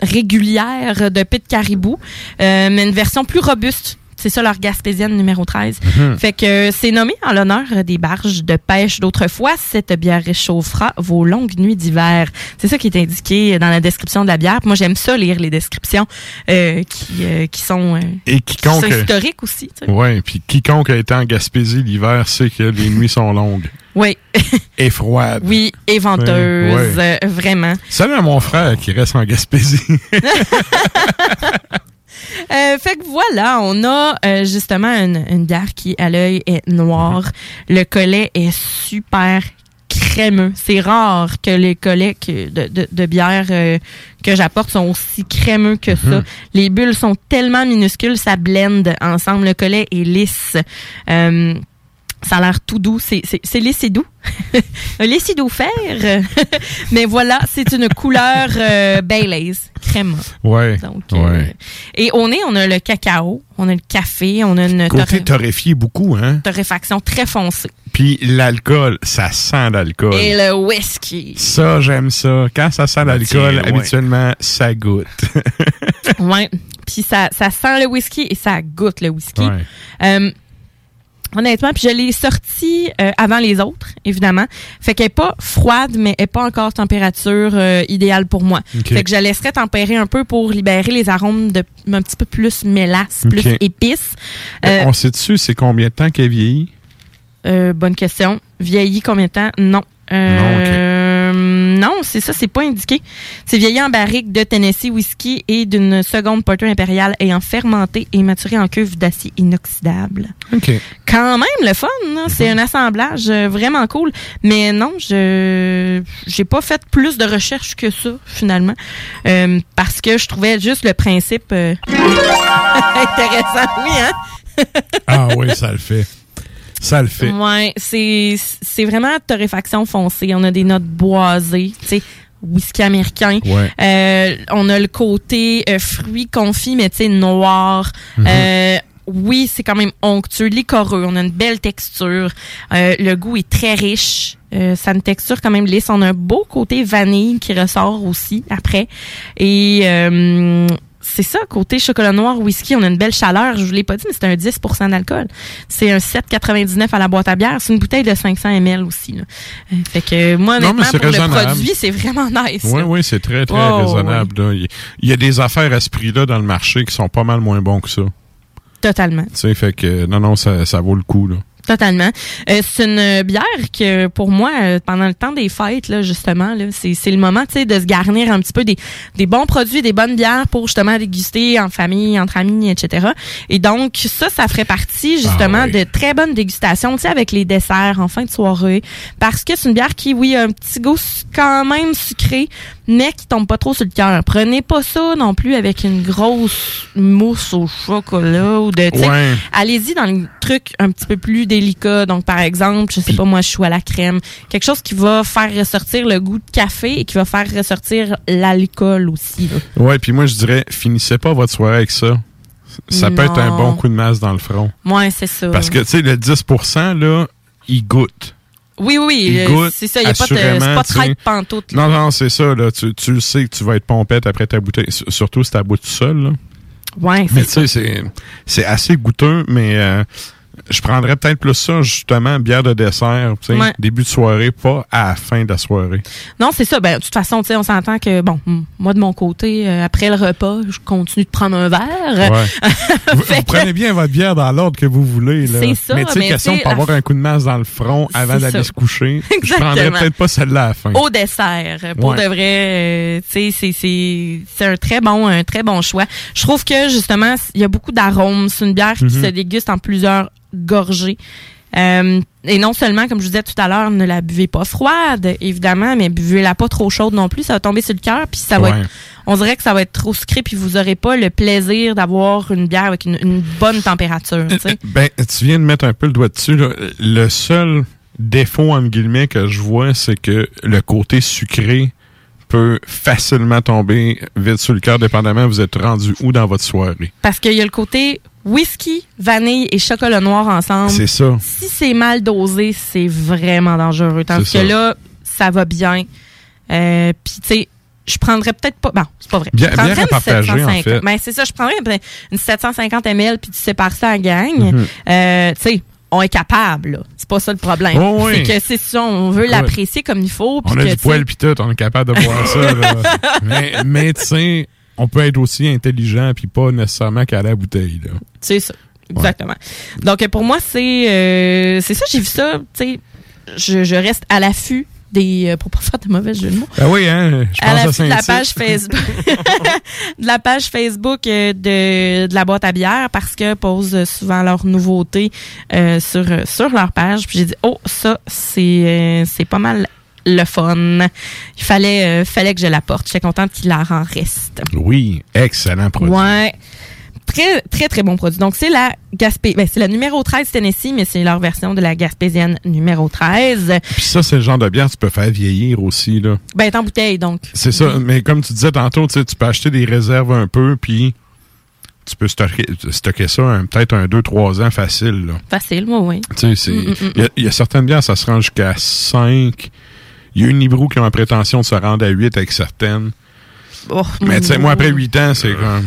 régulière de Pete Caribou, euh, mais une version plus robuste. C'est ça leur gaspésienne numéro 13. Mhm. Fait que euh, c'est nommé en l'honneur des barges de pêche d'autrefois. Cette bière réchauffera vos longues nuits d'hiver. C'est ça qui est indiqué dans la description de la bière. Moi, j'aime ça lire les descriptions euh, qui, euh, qui sont, euh, Et qui quiconque. sont historiques aussi. Ouais, puis quiconque a été en Gaspésie l'hiver sait que les nuits sont longues Oui. et froides. Oui, et venteuse, Ouais. euh, vraiment. Salut à mon frère qui reste en Gaspésie. Euh, fait que voilà, on a euh, justement une, une bière qui, à l'œil, est noire. Le collet est super crémeux. C'est rare que les collets que- de, de, de bière euh, que j'apporte sont aussi crémeux que ça. Mhm. Les bulles sont tellement minuscules, ça blende ensemble. Le collet est lisse. Ça a l'air tout doux. C'est- laissé doux. laissé doux fer. Mais voilà, c'est une couleur euh, Baileys, crème. Ouais. Donc, euh. Et au nez, on a le cacao, on a le café, on a une Côté torré- torréfié beaucoup, hein? torréfaction très foncée. Puis l'alcool, ça sent l'alcool. Et le whisky. Ça, j'aime ça. Quand ça sent l'alcool, ouais. habituellement, ça goûte. ouais. Puis ça, ça sent le whisky et ça goûte le whisky. Ouais. Euh, honnêtement, puis je l'ai sortie euh, avant les autres, évidemment. Fait qu'elle est pas froide, mais elle est pas encore température euh, idéale pour moi. Fait que je la laisserai tempérer un peu pour libérer les arômes de un petit peu plus mélasse, plus épices. Euh, On sait dessus, c'est combien de temps qu'elle vieillit? Bonne question. Vieilli combien de temps? Non. Euh, non, c'est ça, c'est pas indiqué. C'est vieilli en barrique de Tennessee whisky et d'une seconde porter impériale ayant fermenté et maturé en cuve d'acier inoxydable. OK. Quand même le fun, là. c'est un assemblage euh, vraiment cool. Mais non, je j'ai pas fait plus de recherches que ça finalement, Euh, parce que je trouvais juste le principe euh, intéressant. Oui, hein. Ah oui, ça le fait. Ça le fait. Ouais, c'est c'est vraiment torréfaction foncée. On a des notes boisées, tu sais, whisky américain. Ouais. Euh, on a le côté euh, fruits confits, mais tu sais noir. Mhm. Euh, oui, c'est quand même onctueux, licoreux. On a une belle texture. Euh, le goût est très riche. Euh, ça a une texture quand même lisse. On a un beau côté vanille qui ressort aussi après. Et euh, c'est ça, côté chocolat noir, whisky, on a une belle chaleur. Je vous l'ai pas dit, mais c'est un 10% d'alcool. C'est un 7,99 à la boîte à bière. C'est une bouteille de 500 ml aussi. Là. Euh, Fait que moi, Non, honnêtement, c'est pour le produit, c'est vraiment nice. Oui, là. oui, c'est très, très Oh, raisonnable. Il il y a des affaires à ce prix-là dans le marché qui sont pas mal moins bons que ça. Totalement. Tu sais, fait que non, non, ça, ça vaut le coup. Là. Totalement. Euh, c'est une bière que pour moi, euh, pendant le temps des fêtes, là, justement, là, c'est, c'est le moment tu sais, de se garnir un petit peu des, des bons produits, des bonnes bières pour justement déguster en famille, entre amis, etc. Et donc, ça, ça ferait partie justement Ah oui. de très bonnes dégustations, tu sais, avec les desserts en fin de soirée. Parce que c'est une bière qui, oui, a un petit goût quand même sucré, mais qui tombe pas trop sur le cœur. Prenez pas ça non plus avec une grosse mousse au chocolat ou de, Ouais. allez-y dans le truc un petit peu plus délicat. Donc, par exemple, je sais pas, moi, je suis à la crème. Quelque chose qui va faire ressortir le goût de café et qui va faire ressortir l'alcool aussi. là. Ouais, puis moi, je dirais, finissez pas votre soirée avec ça. Ça peut être un bon coup de masse dans le front. Ouais, c'est ça. Parce que, tu sais, le 10% là, il goûte. Oui, oui, euh, c'est ça. Il n'y a pas de, pas traite pantoute. là. Non, non, c'est ça. Là. Tu, tu le sais que tu vas être pompette après ta bouteille. Surtout si t'as bout tout seul. Là. Ouais, Mais c'est tu sais, c'est, c'est assez goûteux, mais euh, je prendrais peut-être plus ça, justement, bière de dessert, Ouais. début de soirée, pas à la fin de la soirée. Non, c'est ça. Ben, de toute façon, tu sais, on s'entend que, bon, moi, de mon côté, euh, après le repas, je continue de prendre un verre. Ouais. vous, vous prenez bien votre bière dans l'ordre que vous voulez. C'est ça, mais tu sais, question la- avoir un coup de masse dans le front avant d'aller se coucher. Je prendrais peut-être pas celle-là à la fin. Au dessert. Pour Ouais. de vrai, euh, tu sais, c'est- c'est c'est un très bon un très bon choix. Je trouve que justement, il y a beaucoup d'arômes. C'est une bière qui Mhm. se déguste en plusieurs gorgées. Euh, et non seulement, comme je vous disais tout à l'heure, ne la buvez pas froide, évidemment, mais buvez-la pas trop chaude non plus. Ça va tomber sur le cœur, puis ça va Ouais. être, on dirait que ça va être trop sucré, puis vous aurez pas le plaisir d'avoir une bière avec une, une bonne température. tu sais. Ben, tu viens de mettre un peu le doigt dessus. Là. Le seul défaut, entre guillemets, que je vois, c'est que le côté sucré peut facilement tomber vite sur le cœur, dépendamment vous êtes rendu où dans votre soirée. Parce qu'il y a le côté whisky, vanille et chocolat noir ensemble. C'est ça. Si c'est mal dosé, c'est vraiment dangereux. Tandis que là, ça va bien. Euh, Puis, tu sais, je prendrais peut-être pas. Bon, c'est pas vrai. Bien- je prendrais bien une partager, en 750. fait. Ben, c'est ça, je prendrais une 750 ml puis tu sépares ça en gang. Mhm. Euh, tu sais, on est capable, là. C'est pas ça le problème. Oh oui. C'est que c'est ça, on veut l'apprécier comme il faut. puis On a que, du poil pis tout, on est capable de boire ça. là. mais mais tu sais, on peut être aussi intelligent puis pas nécessairement qu'à la bouteille. C'est ça. Exactement. Donc, pour moi, c'est euh, c'est ça, j'ai vu ça. Tu sais, je, je reste à l'affût des. euh, pour pas faire de mauvais jeu de mots. Ben oui, hein, je à pense à l'affût de la page Facebook de la page Facebook de, de la boîte à bière parce que posent souvent leurs nouveautés euh, sur sur leur page puis j'ai dit oh ça c'est euh, c'est pas mal le fun il fallait euh, fallait que je la porte j'étais contente qu'il en reste Oui, excellent produit. Ouais. très, très, très bon produit. Donc, c'est la Gaspé, ben, c'est la numéro 13 Tennessee, mais c'est leur version de la Gaspésienne numéro 13. Puis ça, c'est le genre de bière que tu peux faire vieillir aussi, là. Ben, est en bouteille, donc. C'est ça, mais comme tu disais tantôt, tu peux acheter des réserves un peu, puis tu peux stocker, stocker ça un- peut-être un 2-3 ans facile, là. Facile, moi, oui. Tu sais, Mm, mm, mm. il y a- il y, a certaines bières, ça se rend jusqu'à 5. Il y a une Nibrou qui ont la prétention de se rendre à 8 avec certaines. Oh, Mais tu sais, moi, après 8 ans, c'est comme...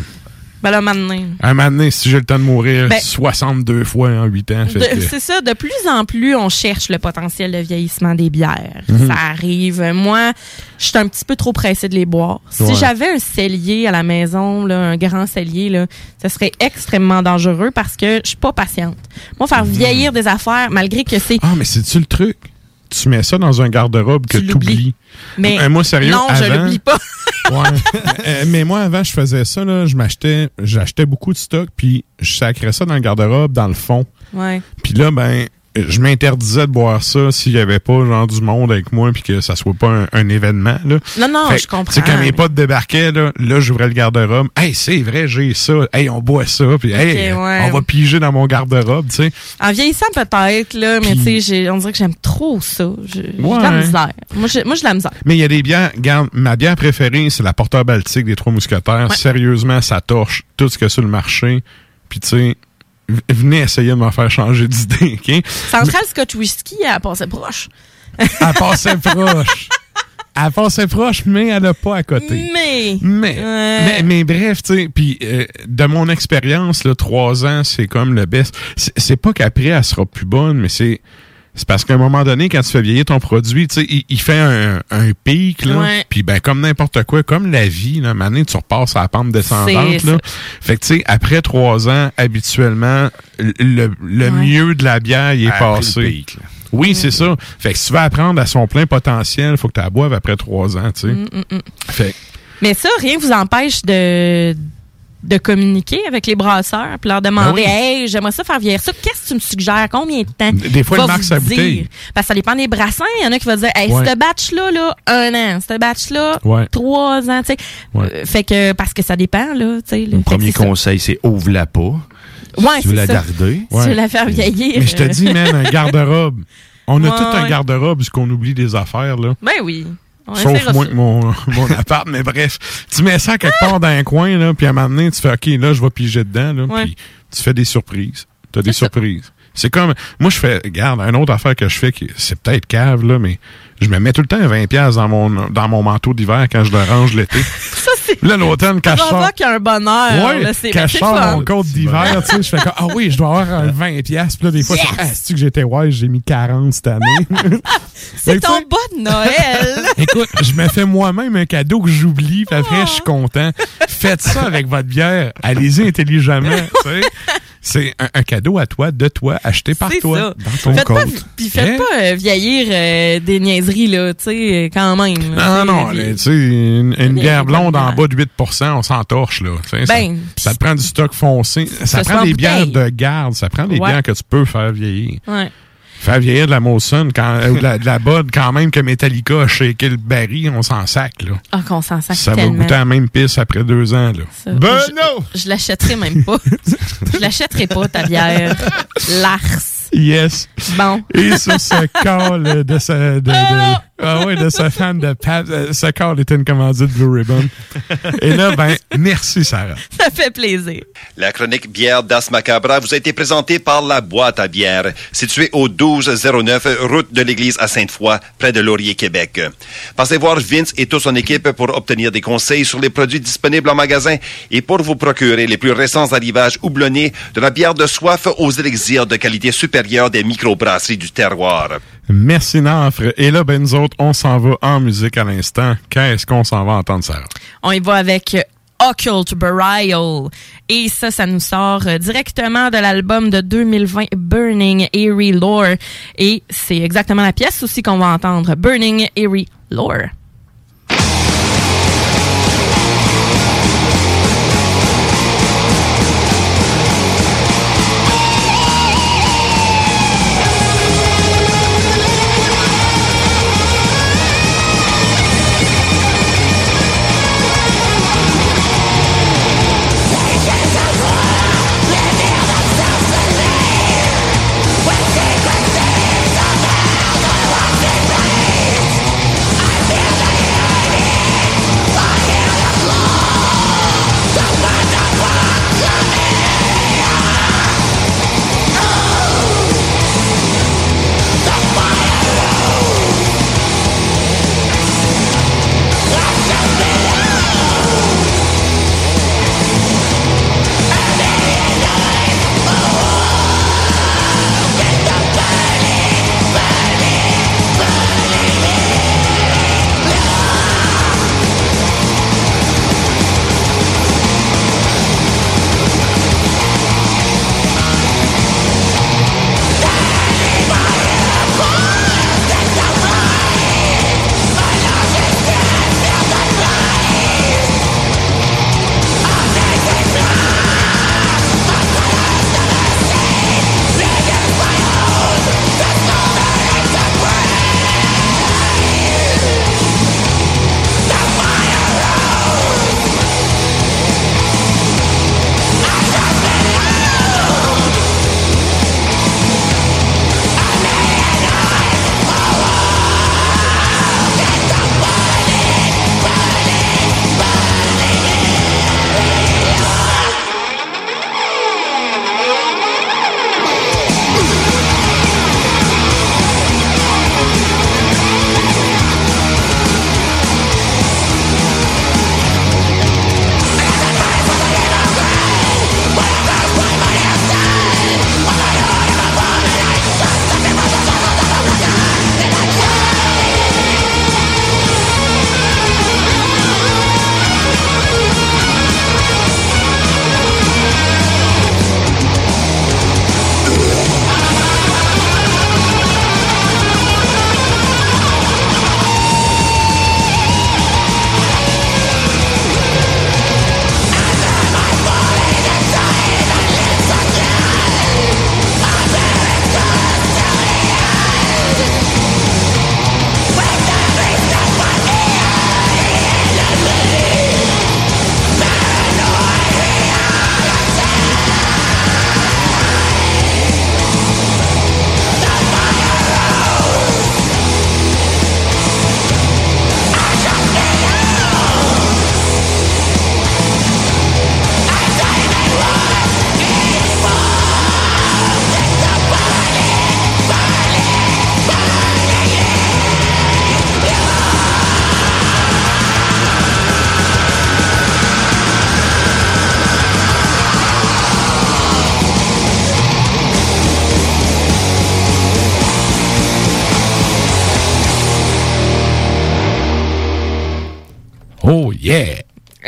Ben, là, maintenant. À un moment si j'ai le temps de mourir Ben- 62 fois en 8 ans, que- C'est ça, de plus en plus, on cherche le potentiel de vieillissement des bières. Mhm. Ça arrive. Moi, je suis un petit peu trop pressée de les boire. Si Ouais. j'avais un cellier à la maison, là, un grand cellier, là, ça serait extrêmement dangereux parce que je suis pas patiente. Moi, faire vieillir des affaires, malgré que c'est... Mhm. Ah, mais c'est-tu le truc? Tu mets ça dans un garde-robe que Tu oublies. Mais Euh, moi, sérieux, non, je avant- l'oublie pas. Ouais. Euh, mais moi, avant, je faisais ça, là. Je m'achetais, j'achetais beaucoup de stock, puis je sacrais ça dans le garde-robe, dans le fond. Ouais. Puis là, ben, je m'interdisais de boire ça s'il y avait pas, genre, du monde avec moi, puis que ça soit pas un, un événement, là. Non, non, Fait je que, comprends. Tu sais, quand mes potes débarquaient, là, là j'ouvrais le garde-robe. Hey, c'est vrai, j'ai ça. Hey, on boit ça. Puis, hey, Ok, ouais. on va piger dans mon garde-robe, tu sais. En vieillissant peut-être, là, mais tu sais, j'ai- on dirait que j'aime trop ça. J'ai de la misère. Moi, j'ai moi, la misère. Mais il y a des bières, regarde, ma bière préférée, c'est la Porteur Baltique des Trois Mousquetaires. Sérieusement, ça torche tout ce qu'il y a sur le marché. Puis, tu sais, venez essayer de m'en faire changer d'idée, OK? Central Scotch Whisky, elle passait proche. Elle passait proche. Elle passait proche, mais elle n'a pas à côté. Mais. Mais, mais, mais bref, tu sais, puis euh, de mon expérience, trois ans, c'est comme le best. C'est pas qu'après, elle sera plus bonne, mais c'est c'est parce qu'à un moment donné, quand tu fais vieillir ton produit, tu sais, il, il fait un, un pic, là. Ouais. Puis ben, comme n'importe quoi, comme la vie, là, maintenant, tu repasses à la pente descendante, là. Fait que, tu sais, après trois ans, habituellement, le, le- Ouais. mieux de la bière, il est Après le passé. pic, là. Oui, c'est ça. Fait que si tu veux apprendre à son plein potentiel, faut que tu la boives après trois ans, tu sais. Mm, mm, mm. Fait Mais ça, rien vous empêche de de communiquer avec les brasseurs puis leur demander Ben oui. hey j'aimerais ça faire vieillir ça qu'est-ce que tu me suggères? Combien de temps? Des fois, il marque sa dire. bouteille. parce que ça dépend des brassins il y en a qui vont dire hey Ouais. ce batch là là un an ce batch là Ouais. trois ans tu sais Ouais. Euh, fait que parce que ça dépend là tu sais. Le premier conseil, c'est ouvre-la pas. Ouais, Si tu veux la ça. garder. Si tu veux la faire vieillir Mais je te dis, man, un garde-robe. On a tout un garde-robe puisqu'on oublie des affaires, là. ben oui On Sauf moi, ça. mon, mon appart, mais bref. Tu mets ça quelque part dans un coin, là, puis à un moment donné, tu fais, OK, là, je vais piger dedans, là, Ouais. puis tu fais des surprises. Tu as des surprises. C'est comme, moi, je fais, regarde, une autre affaire que je fais, qui c'est peut-être cave, là, mais je me mets tout le temps 20$ piastres dans mon, dans mon manteau d'hiver quand je le range l'été. Là, l'automne, quand je Ça sors. qu'il y a un bonheur Ouais, là, c'est quand je c'est sors fun. mon compte d'hiver, tu sais, je fais comme, ah oui, je dois avoir un 20 pièces. Puis là, des fois, je fais, ah, c'est-tu que j'étais wise, j'ai mis 40 cette année? c'est ton bas de Noël Écoute, je me fais moi-même un cadeau que j'oublie, puis après, je suis content. Faites ça avec votre bière. Allez-y intelligemment, tu sais. C'est un, un cadeau à toi, de toi, acheté par toi, ça. dans ton Faites compte. puis faites Hein? pas euh, vieillir euh, des niaiseries, là, tu sais, euh, quand même. Non, non, tu sais, une, bière blonde en bas de 8% on s'entorche, là. Ben, ça, ça te prend du stock foncé. Ça prend en des bières de garde. Ça prend des Ouais. bières que tu peux faire vieillir. Ouais. Faire vieillir de la Molson, quand, euh, ou de la, de la Bud, quand même que Metallica a shaké le baril, on s'en sac, là. Ah, qu'on s'en sac Ça va goûter à la même pisse après deux ans, là. Ça, Ben je, non! Je l'achèterai même pas. je l'achèterai pas, ta bière. Lars. Yes. Bon. Et sur ce call de sa, de, de- ah ouais, de sa fan de Pab, euh, ce call était une commandite Blue Ribbon. Et là, ben, merci, Sarah. Ça fait plaisir. La chronique bière d'As Macabra vous a été présentée par la boîte à bière, située au 1209 route de l'église à Sainte-Foy, près de Laurier, Québec. Passez voir Vince et toute son équipe pour obtenir des conseils sur les produits disponibles en magasin et pour vous procurer les plus récents arrivages houblonnés de la bière de soif aux élixirs de qualité supérieure des microbrasseries du terroir. Merci, Nafre. Et là, ben, nous autres, on s'en va en musique à l'instant. Qu'est-ce qu'on s'en va entendre, Sarah? On y va avec Occult Burial. Et ça, ça nous sort directement de l'album de 2020 Burning Eerie Lore. Et c'est exactement la pièce aussi qu'on va entendre. Burning Eerie Lore.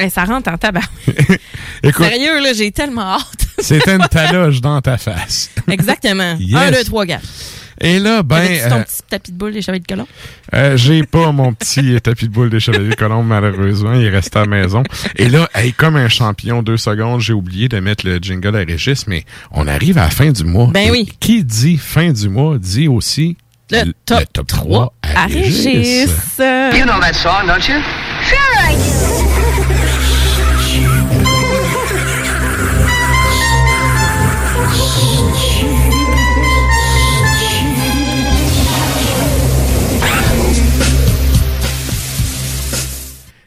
Eh, ça rentre en tabac. Écoute, Sérieux, là, j'ai tellement hâte. c'était une taloche dans ta face. Exactement. Yes. Un, deux, trois, gars. Et là, ben, Avais-tu ton euh, petit tapis de boule des chevaliers de colon? euh, j'ai pas mon petit tapis de boule des Chevaliers de Colombe, malheureusement. Il est resté à la maison. Et là, hey, comme un champion, deux secondes, j'ai oublié de mettre le jingle à Régis, mais on arrive à la fin du mois. Ben Et oui. Qui dit fin du mois dit aussi Le top, 3 à, À Régis. You know that song, don't you? Sure I do.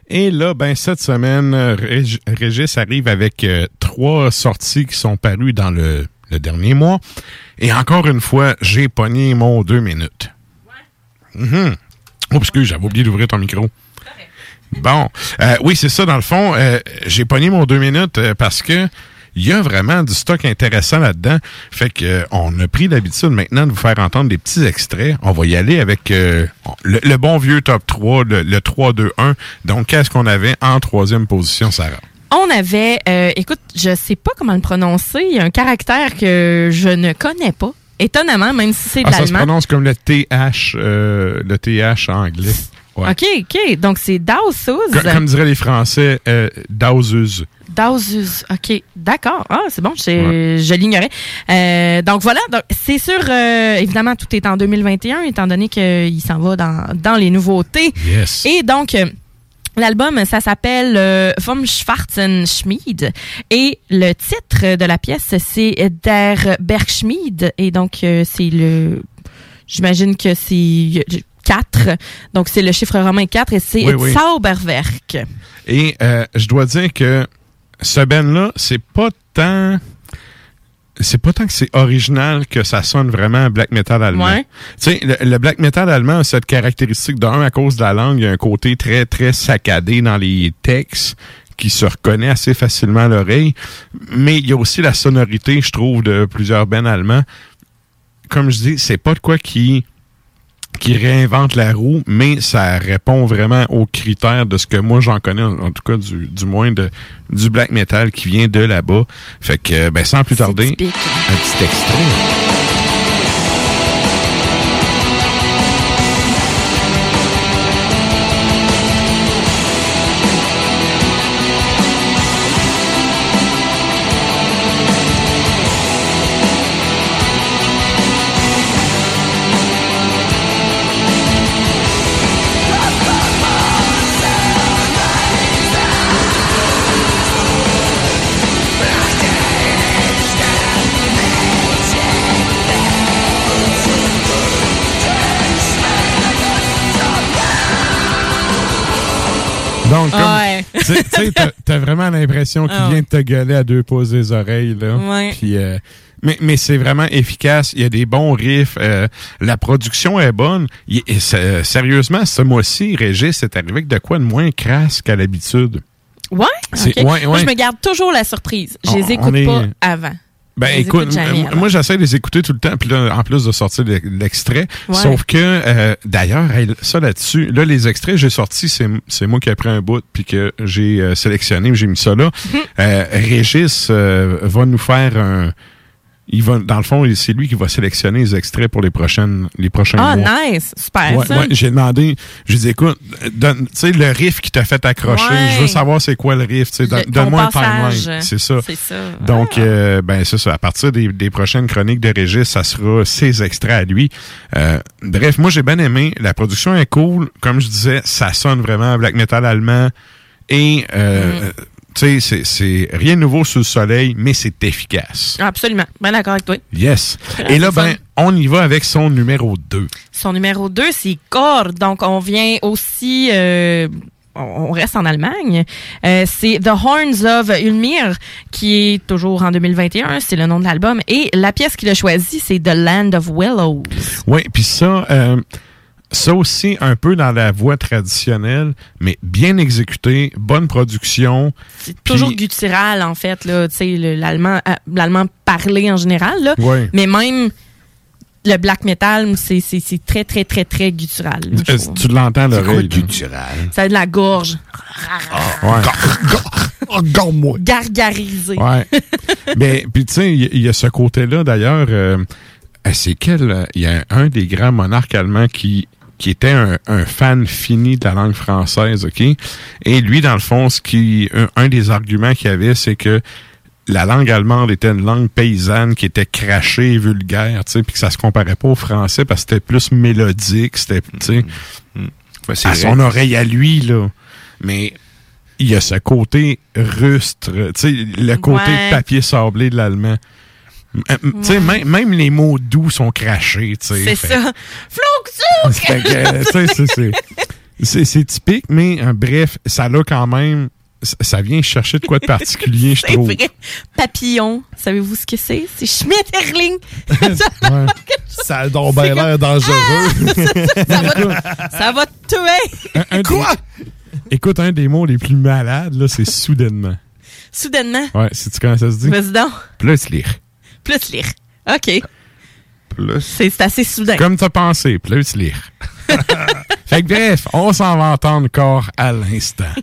Et là, ben cette semaine, euh, Rég- Régis arrive avec euh, trois sorties qui sont parues dans le, le dernier mois. Et encore une fois, j'ai pogné mon deux minutes. Mhm. Oh, excuse, j'avais oublié d'ouvrir ton micro. Bon, euh, oui, c'est ça, dans le fond, euh, j'ai pogné mon deux minutes parce que il y a vraiment du stock intéressant là-dedans. Fait que euh, on a pris l'habitude maintenant de vous faire entendre des petits extraits. On va y aller avec euh, le, le bon vieux top 3, le, le 3-2-1. Donc, qu'est-ce qu'on avait en troisième position, Sarah? On avait, euh, écoute, je sais pas comment le prononcer. Il y a un caractère que je ne connais pas. Étonnamment, même si c'est de Ah, ça se l'allemand. prononce comme le TH, euh, le TH en anglais. Ouais. OK, OK. Donc, c'est Dausuz. Co- Comme diraient les Français, euh, Daususe. Dausuz. OK, d'accord. Ah, c'est bon, je, je l'ignorais. Euh, donc, voilà. Donc, c'est sûr, euh, évidemment, tout est en 2021, étant donné qu'il s'en va dans, dans les nouveautés. Yes. Et donc, euh, L'album, ça s'appelle euh, Vom Schwarzen Schmied et le titre de la pièce, c'est Der Bergschmied et donc euh, c'est le, j'imagine que c'est 4, donc c'est le chiffre romain 4 et c'est Oui, oui. Zauberwerk. Et euh, je dois dire que ce band-là, c'est pas tant. C'est pas tant que c'est original que ça sonne vraiment black metal allemand. Ouais. Tu sais, le, le black metal allemand a cette caractéristique d'un à cause de la langue, il y a un côté très très saccadé dans les textes qui se reconnaît assez facilement à l'oreille, mais il y a aussi la sonorité, je trouve, de plusieurs bands allemands. Comme je dis, c'est pas de quoi qui qui réinvente la roue, mais ça répond vraiment aux critères de ce que moi j'en connais, en en tout cas du, du moins de du black metal qui vient de là-bas. Fait que ben sans plus tarder, un petit extrait. Tu sais- t'as- vraiment l'impression qu'il Ah vient de te gueuler à deux pauses des oreilles, là. Ouais. Puis, euh, mais mais c'est vraiment efficace. Il y a des bons riffs. euh, la production est bonne. Il- et c'est- sérieusement, ce mois-ci, Régis est arrivé avec de quoi de moins crasse qu'à l'habitude. Ouais? C'est- Moi, je me garde toujours la surprise. Je On- les écoute est- pas avant. Ben écoute, jamais moi, j'essaie de les écouter tout le temps, puis là, en plus de sortir le- l'extrait. Ouais. Sauf que, euh, d'ailleurs, ça là-dessus, là, les extraits j'ai sortis, c'est c'est moi qui ai pris un bout, puis que j'ai euh, sélectionné, j'ai mis ça là. Euh, Régis euh, va nous faire un... Il va, dans le fond, c'est lui qui va sélectionner les extraits pour les prochaines, les prochains Ah, mois. nice. Super, Ouais, ça. ouais, j'ai demandé, je lui ai dit, écoute, donne- tu sais, le riff qui t'a fait accrocher, Ouais. je veux savoir c'est quoi le riff, tu sais, donne-moi un timeline. C'est ça. C'est ça. Donc, euh, ben, c'est ça. À partir des, des prochaines chroniques de Régis, ça sera ses extraits à lui. Euh, bref, moi, j'ai bien aimé. La production est cool. Comme je disais, ça sonne vraiment black metal allemand. Et, euh, tu sais, c'est- rien de nouveau sous le soleil, mais c'est efficace. Absolument. Ben d'accord avec toi. Yes. Et là, ben, on y va avec son numéro 2. Son numéro 2, c'est Cord. Donc, on vient aussi... euh, on on reste en Allemagne. Euh, c'est The Horns of Ulmir, qui est toujours en 2021. C'est le nom de l'album. Et la pièce qu'il a choisie, c'est The Land of Willows. Oui, puis ça, euh, ça aussi un peu dans la voie traditionnelle, mais bien exécuté, bonne production. Toujours Puis- guttural, en fait, là, tu sais, le- l'allemand, euh, l'allemand parlé en général, là. Mais même le black metal, c'est c'est- c'est très, très, très, très guttural. là, Euh. Tu l'entends à l'oreille. là? Ça a de la gorge. Ouais. Garde-moi. Gargarisée. Ouais. Mais puis tu sais, il y, a ce côté-là d'ailleurs. euh, euh, c'est quel euh, Il y a un des grands monarques allemands qui qui était un, un fan fini de la langue française, ok? Et lui, dans le fond, ce qui un, un des arguments qu'il avait, c'est que la langue allemande était une langue paysanne qui était crachée et vulgaire, tu sais, puis que ça se comparait pas au français parce que c'était plus mélodique, c'était, tu sais, c'est à vrai. son oreille à lui, là. Mais il y a ce côté rustre, tu sais, le côté Ouais. papier sablé de l'allemand. M- Tu sais, même, même les mots doux sont crachés, tu sais. C'est ça. Flou Fait que, euh, c'est- typique, mais euh, bref, ça a quand même, ça- vient chercher de quoi de particulier, je trouve. vrai. Papillon, savez-vous ce que c'est? C'est Schmetterling. Ça a donc bien l'air dangereux. ça, va, ça va te tuer. Un- un des- Écoute, un des mots les plus malades, là, c'est soudainement. Soudainement? Ouais, si tu comment ça se dit? Vas-y donc. Plötzlich. Plus lire. OK. Plus. C'est assez soudain. Comme t'as pensé, plötzlich. fait que bref, on s'en va entendre encore à l'instant.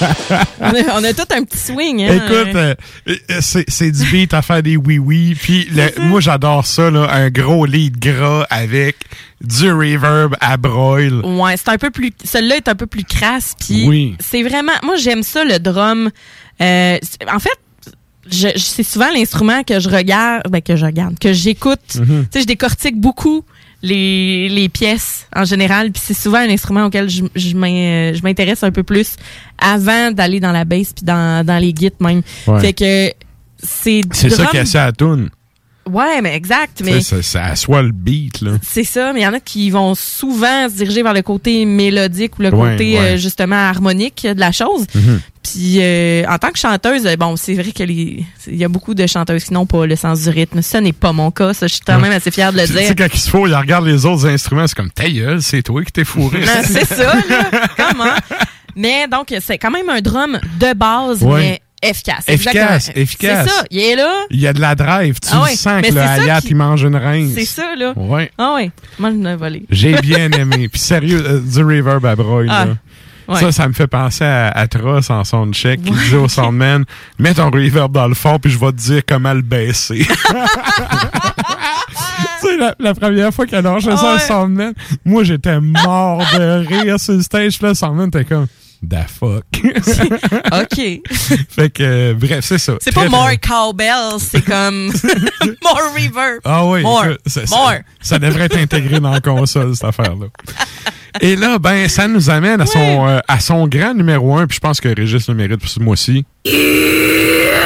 on, a, on a tout un petit swing. Hein? Écoute, euh, euh, c'est du beat à faire des oui-oui. Puis le- moi, j'adore ça, là, un gros lead gras avec du reverb à broil. Ouais, c'est un peu plus. Celui-là est un peu plus crasse. Puis Oui. c'est vraiment. Moi, j'aime ça, le drum. Euh, en fait, c'est souvent l'instrument que je regarde, ben, que je regarde, que j'écoute. Mhm. Tu sais, je décortique beaucoup les, les pièces en général. Puis c'est souvent un instrument auquel je, je m'in- je m'intéresse un peu plus avant d'aller dans la bass puis dans, dans les guides même. Ouais. Fait que c'est. C'est ça qui est à la toune. Ouais, mais exact. Mais Ça, ça assoit le beat, là. c'est ça, mais il y en a qui vont souvent se diriger vers le côté mélodique ou le Ouais, côté ouais. euh, justement harmonique de la chose. Mhm. Puis euh, en tant que chanteuse, euh, bon, c'est vrai que les il y a beaucoup de chanteuses qui n'ont pas le sens du rythme. Ça n'est pas mon cas, ça je suis quand même assez fière de le Tu dire. sais, quand il se faut, il regarde les autres instruments, c'est comme ta gueule, c'est toi qui t'es fourré. C'est ça, là. Comment? Mais donc, c'est quand même un drum de base, Ouais. mais efficace. Efficace, Exactement. efficace. C'est ça, il est là. Il y a de la drive. Tu Ah ouais, sens mais que le Hayat, qui- il mange une reine. C'est ça, là. Ouais. Ah ouais. Moi, je l'ai volé. J'ai bien aimé. Puis sérieux, euh, du reverb à broil, Ah, là. Ouais. Ça, ça me fait penser à, Tross en soundcheck qui disait au soundman Mets ton reverb dans le fond, puis je vais te dire comment le baisser. tu sais, la, la première fois qu'elle a lâché ça au soundman, moi, j'étais mort de rire sur le stage. Puis là, le soundman était comme Da fuck? OK. fait que, euh, bref, c'est ça. C'est pas more cowbell, c'est comme more reverb. Ah oui, More. ça- More. ça devrait être intégré dans la console, cette affaire-là. Et là, ben, ça nous amène à son, euh, à son grand numéro un, puis je pense que Régis le mérite pour ce mois-ci.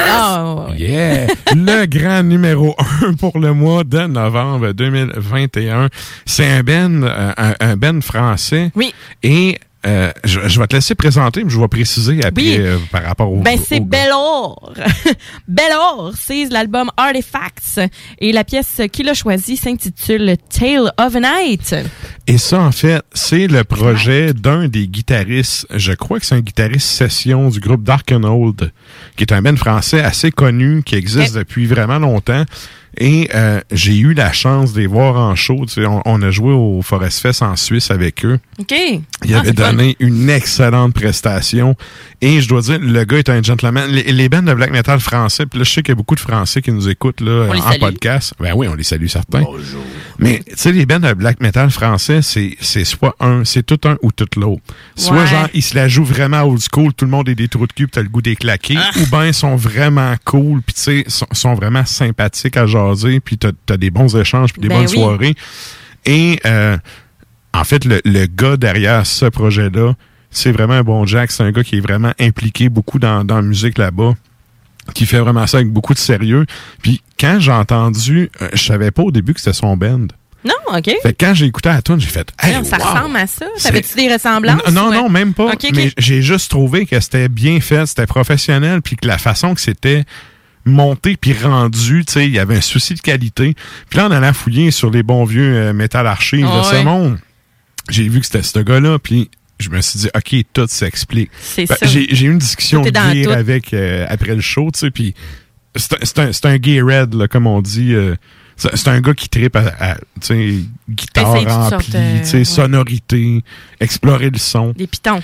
Ah, ouais. Yeah! le grand numéro 1 pour le mois de novembre 2021. C'est un Ben, euh, un, un Ben français. Oui. Et euh, je, je vais te laisser présenter, mais je vais préciser après Oui. euh, par rapport au. Ben, c'est Bellor. Bellor, c'est l'album Artifacts. Et la pièce qu'il a choisie s'intitule Tale of a Night. Et ça, en fait, c'est le projet d'un des guitaristes, je crois que c'est un guitariste session du groupe Dark and Old, qui est un band français assez connu, qui existe depuis vraiment longtemps. Et euh, j'ai eu la chance de les voir en show. Tu sais, on, on a joué au Forest Fest en Suisse avec eux. OK. Il Ah, fun. donné une excellente prestation. Et je dois dire, le gars est un gentleman. Les, les bands de black metal français, puis là, je sais qu'il y a beaucoup de Français qui nous écoutent là, On en salue. podcast. Ben oui, on les salue certains. Mais tu sais, les bands de black metal français, c'est c'est soit un, c'est tout un ou tout l'autre. Soit Ouais. genre, ils se la jouent vraiment old school, tout le monde est des trous de cul, puis t'as le goût d'éclaquer. Ah. Ou ben, ils sont vraiment cool, puis tu sais, sont, sont vraiment sympathiques à jaser, puis t'as as des bons échanges, puis des Ben bonnes oui. soirées. Et euh, en fait, le, le gars derrière ce projet-là, c'est vraiment un bon Jack. C'est un gars qui est vraiment impliqué beaucoup dans, dans la musique là-bas qui fait vraiment ça avec beaucoup de sérieux. Puis quand j'ai entendu, euh, je savais pas au début que c'était son band. Non, OK. Fait que quand j'ai écouté la tune, j'ai fait hey, ça wow! ressemble à ça? C'est- T'avais-tu des ressemblances? Non, non, même pas. Mais j'ai juste trouvé que c'était bien fait, c'était professionnel, puis que la façon que c'était monté puis rendu, tu sais, il y avait un souci de qualité. Puis là, on allait fouiller sur les bons vieux euh, Metal Archive Ah de ouais. ce monde. J'ai vu que c'était ce gars-là, puis je me suis dit, OK, tout s'explique. Ça. J'ai eu une discussion tout. avec euh, après le show, tu sais, puis c'est un- un, gay red, là, comme on dit. euh, c'est un gars qui tripe à, à, guitare remplie, euh, ouais. sonorité, explorer le son. Des pitons.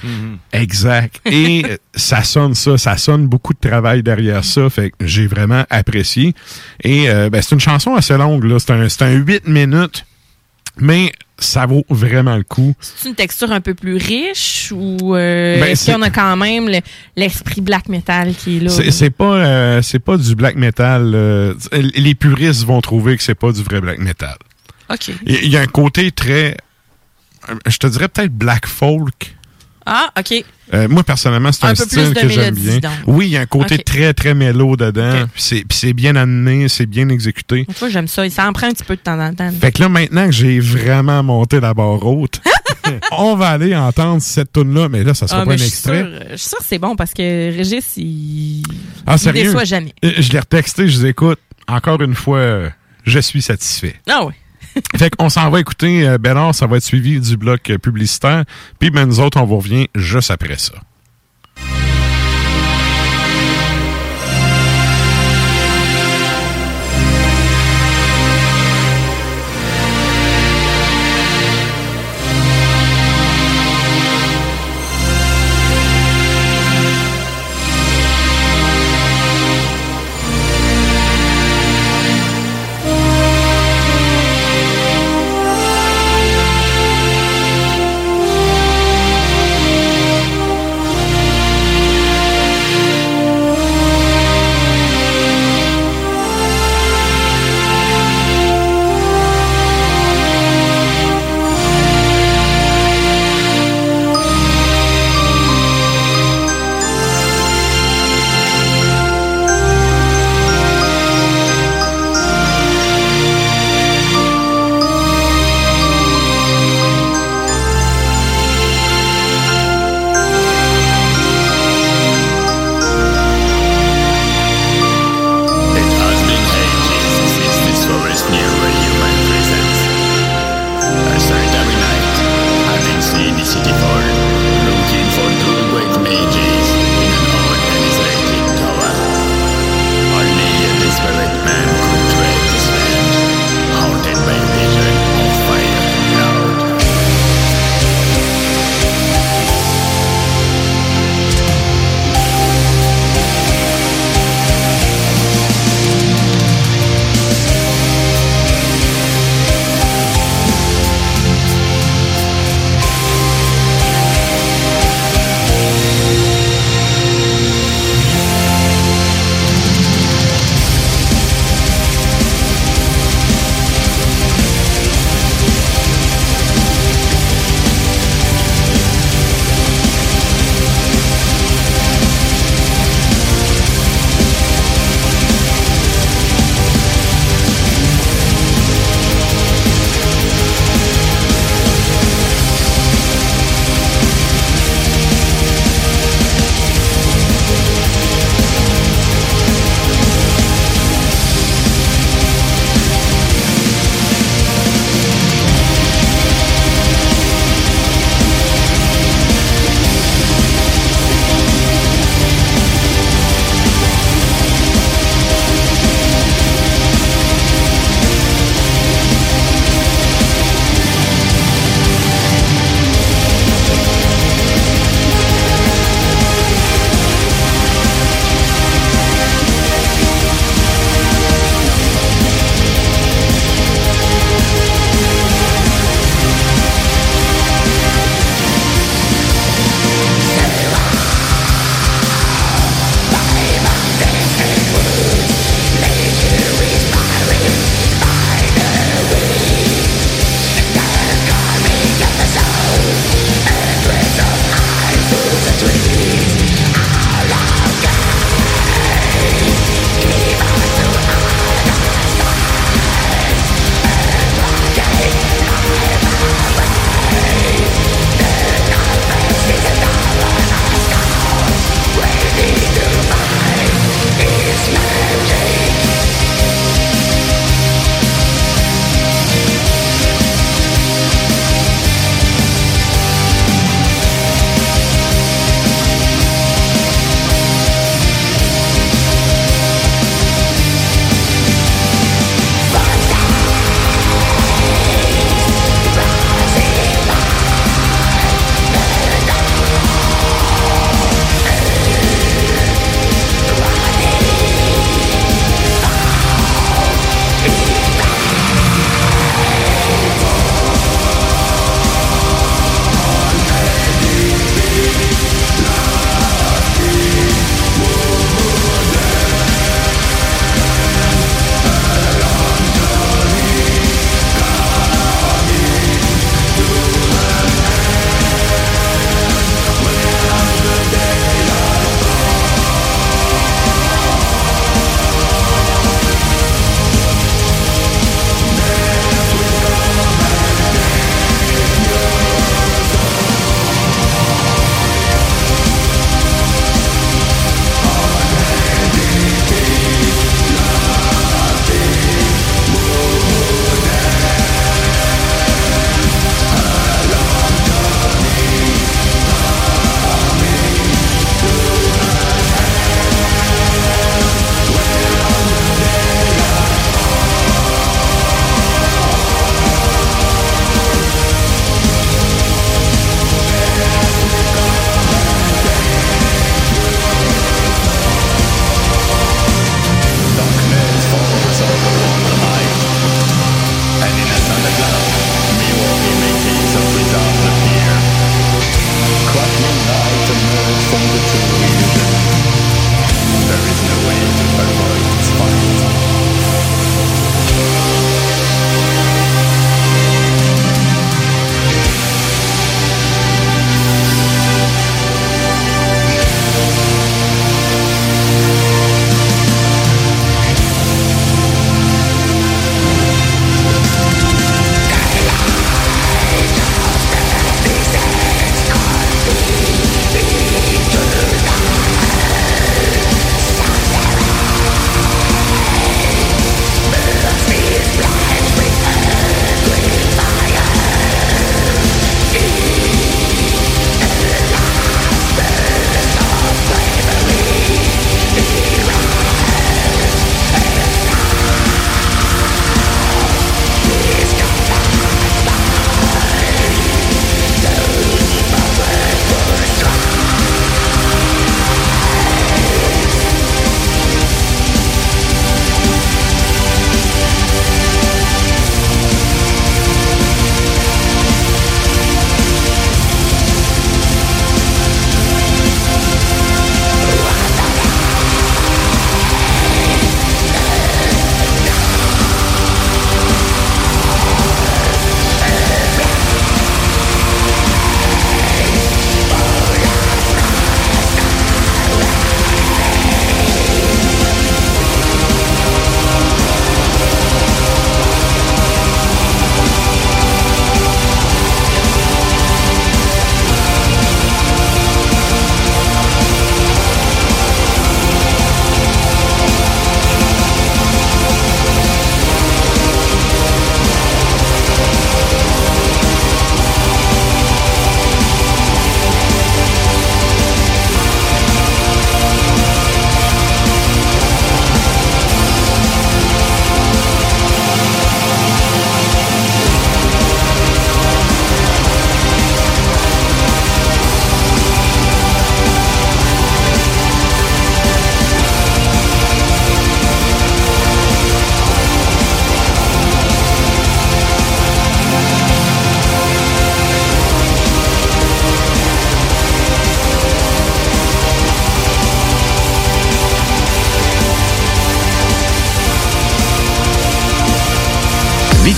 Exact. Et ça sonne ça, ça sonne beaucoup de travail derrière ça, fait que j'ai vraiment apprécié. Et euh, ben, c'est une chanson assez longue, là. C'est un, c'est un 8 minutes, mais ça vaut vraiment le coup. C'est une texture un peu plus riche ou euh, Ben, c'est- qu'on a quand même le- l'esprit black metal qui est là? C'est pas, euh, c'est pas du black metal. euh, les puristes vont trouver que c'est pas du vrai black metal. OK. Il y a un côté très, je te dirais peut-être black folk. Ah, OK. Euh, moi, personnellement, c'est un, Un peu plus style que j'aime bien. donc. Oui, il y a un côté très, très mélo dedans. C'est- Puis c'est bien amené, c'est bien exécuté. Tu vois, j'aime ça. Ça en prend un petit peu de temps en temps. Fait que là, maintenant que j'ai vraiment monté la barre haute, on va aller entendre cette tune-là, mais là, ça sera Ah, pas un extrait. sûre- Je suis sûre que c'est bon parce que Régis, il. Ah, il sérieux? déçoit jamais. Euh, Je l'ai retexté, je dis, écoute, encore une fois, euh, je suis satisfait. Ah oui. Fait qu'on s'en va écouter, euh, Bernard, ça va être suivi du bloc publicitaire. Puis ben, nous autres, on vous revient juste après ça.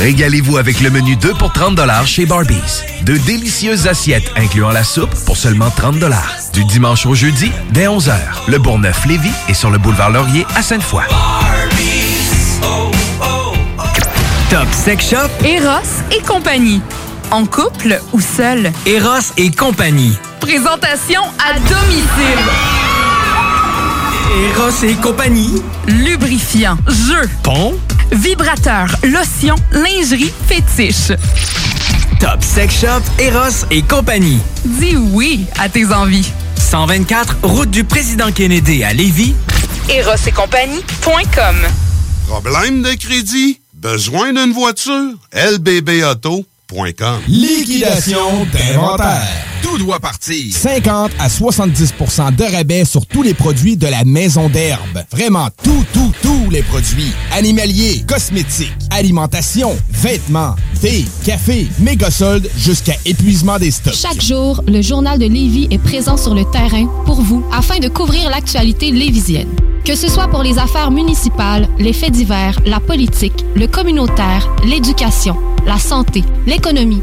Régalez-vous avec le menu 2 pour 30 chez Barbies. De délicieuses assiettes incluant la soupe pour seulement 30 Du dimanche au jeudi, dès 11h. Le Bourgneuf-Lévis est sur le boulevard Laurier à Sainte-Foy. Top Sex Shop, Eros et compagnie. En couple ou seul? Eros et compagnie. Présentation à domicile. Eros et compagnie. Lubrifiant, jeu, Pont. Vibrateur, lotion, lingerie, fétiche. Top Sex Shop, Eros et compagnie. Dis oui à tes envies. 124, route du président Kennedy à Lévis. Eros et compagnie.com Problème de crédit? Besoin d'une voiture? lbbauto.com Liquidation d'inventaire. Tout doit partir. 50 à 70% de rabais sur tous les produits de la maison d'herbe. Vraiment tout, tout, tous les produits. Animaliers, cosmétiques, alimentation, vêtements, thé, café, méga soldes jusqu'à épuisement des stocks. Chaque jour, le journal de Lévis est présent sur le terrain pour vous afin de couvrir l'actualité lévisienne. Que ce soit pour les affaires municipales, les faits divers, la politique, le communautaire, l'éducation, la santé, l'économie,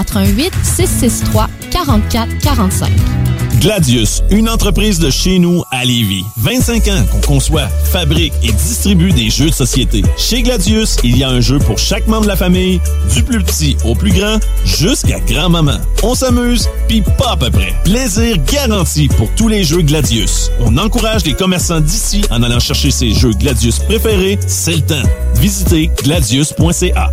88 663 44 45. Gladius, une entreprise de chez nous à Lévis. 25 ans qu'on conçoit, fabrique et distribue des jeux de société. Chez Gladius, il y a un jeu pour chaque membre de la famille, du plus petit au plus grand, jusqu'à grand-maman. On s'amuse, puis pas à peu près. Plaisir garanti pour tous les jeux Gladius. On encourage les commerçants d'ici en allant chercher ses jeux Gladius préférés, c'est le temps. Visitez gladius.ca.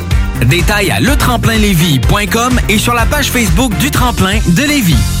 Détails à letremplinlévis.com et sur la page Facebook du Tremplin de Lévis.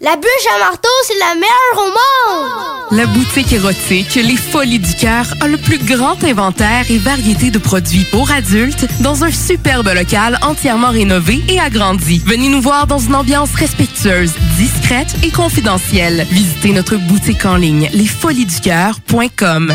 La bûche à marteau, c'est la meilleure au monde. La boutique érotique Les Folies du Cœur a le plus grand inventaire et variété de produits pour adultes dans un superbe local entièrement rénové et agrandi. Venez nous voir dans une ambiance respectueuse, discrète et confidentielle. Visitez notre boutique en ligne lesfoliesducoeur.com.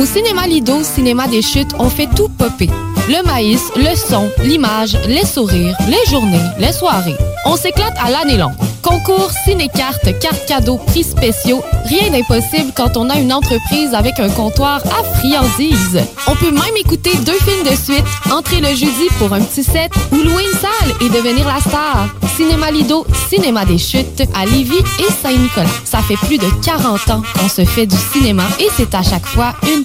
Au cinéma Lido, cinéma des chutes, on fait tout popper. Le maïs, le son, l'image, les sourires, les journées, les soirées. On s'éclate à l'année longue. Concours, ciné-cartes, cartes cadeaux, prix spéciaux, rien d'impossible quand on a une entreprise avec un comptoir à friandises. On peut même écouter deux films de suite, entrer le jeudi pour un petit set ou louer une salle et devenir la star. Cinéma Lido, cinéma des chutes à Lévis et Saint-Nicolas. Ça fait plus de 40 ans qu'on se fait du cinéma et c'est à chaque fois une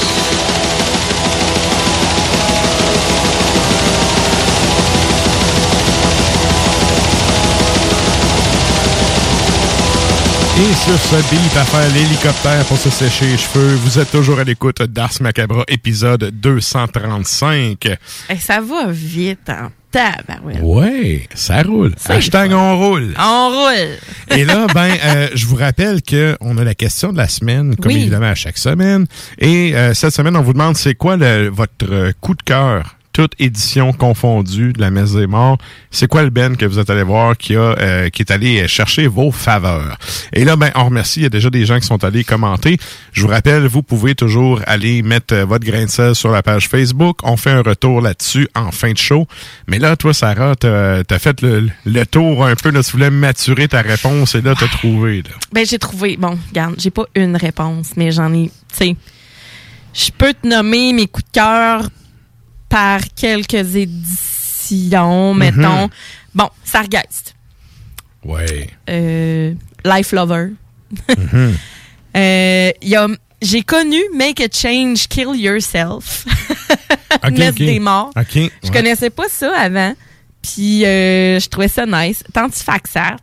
Et sur ce beat à faire l'hélicoptère pour se sécher les cheveux, vous êtes toujours à l'écoute d'Ars Macabra, épisode 235. Eh, ça va vite en tabarouette. Ouais, ça roule. Hashtag on roule. On roule. Et là, ben, euh, je vous rappelle que on a la question de la semaine, comme Oui. évidemment à chaque semaine. Et euh, cette semaine, on vous demande c'est quoi le- votre euh, coup de cœur, toute édition confondue de la Messe des Morts. C'est quoi le Ben que vous êtes allé voir qui a euh, qui est allé chercher vos faveurs? Et là, ben, on remercie. Il y a déjà des gens qui sont allés commenter. Je vous rappelle, vous pouvez toujours aller mettre euh, votre grain de sel sur la page Facebook. On fait un retour là-dessus en fin de show. Mais là, toi, Sarah, t'as as fait le, le tour un peu. Là, tu voulais maturer ta réponse et là, t'as trouvé. Là. Ben, j'ai trouvé. Bon, regarde, j'ai pas une réponse, mais j'en ai. Tu sais, je peux te nommer mes coups de cœur par quelques éditions, mettons. Bon, Sargeist. Ouais. Euh, Life Lover. Mhm. Euh, j'ai connu Make a Change, Kill Yourself. Ok, Messe ok. des morts. Je ouais. connaissais pas ça avant. Puis euh, je trouvais ça nice. Tantifaxat.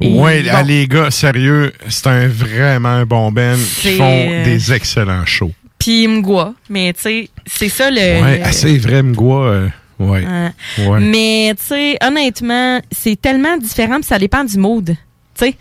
Ouais, bon. ah, les gars, sérieux, c'est un vraiment un bon band qui font des excellents shows. Puis Mgwa. Mais tu sais, c'est ça le. Ouais, assez vrai, Mgwa. euh, ouais. Ouais. Ouais. Mais tu sais, honnêtement, c'est tellement différent, puis ça dépend du mood. Tu sais,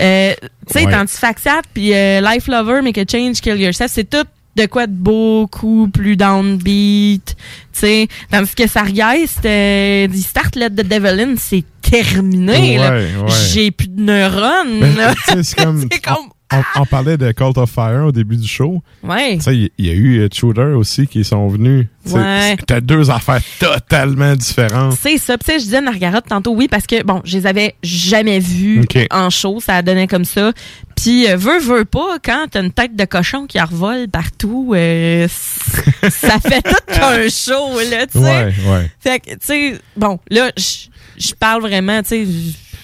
euh, sais, Ouais. Tantifaxat puis euh, Life Lover, Make a Change, Kill Yourself, c'est tout de quoi de beaucoup plus downbeat. Tu sais, tandis que Sargeist, euh, du Start Let the Devil In, c'est terminé. là. Ouais, ouais. J'ai plus de neurones. Ben, comme- C'est comme on, on parlait de Cult of Fire au début du show. Ouais. Tu sais, il y a eu euh, Tudor aussi qui sont venus. Ouais. T'as deux affaires totalement différentes. C'est ça. Puis, tu sais, je disais à Margaret tantôt, oui, parce que, bon, je les avais jamais vus en show. Ça donnait comme ça. Puis, euh, veux, veux pas, quand t'as une tête de cochon qui revole partout, euh, ça fait tout qu'un show, là, tu sais. Ouais, ouais. Fait que, tu sais, bon, là, je parle vraiment, tu sais,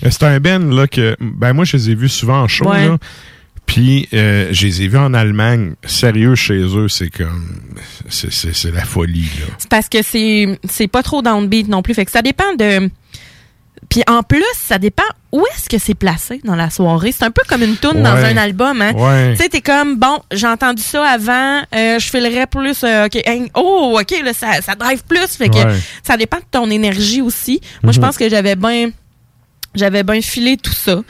Euh, C'est un Ben là que ben moi je les ai vus souvent en show Ouais. là. Puis euh, je les ai vus en Allemagne, sérieux chez eux, c'est comme c'est la folie là. c'est parce que c'est c'est pas trop downbeat non plus. Fait que ça dépend de. Puis en plus, ça dépend où est-ce que c'est placé dans la soirée. C'est un peu comme une toune dans un album. Hein? Ouais. Tu sais, t'es comme, bon, j'ai entendu ça avant, euh, je filerais plus, euh, OK, hein, oh, OK, là, ça, ça drive plus. Fait que Ouais. ça dépend de ton énergie aussi. Moi, je Mhm. pense que j'avais bien j'avais bien filé tout ça.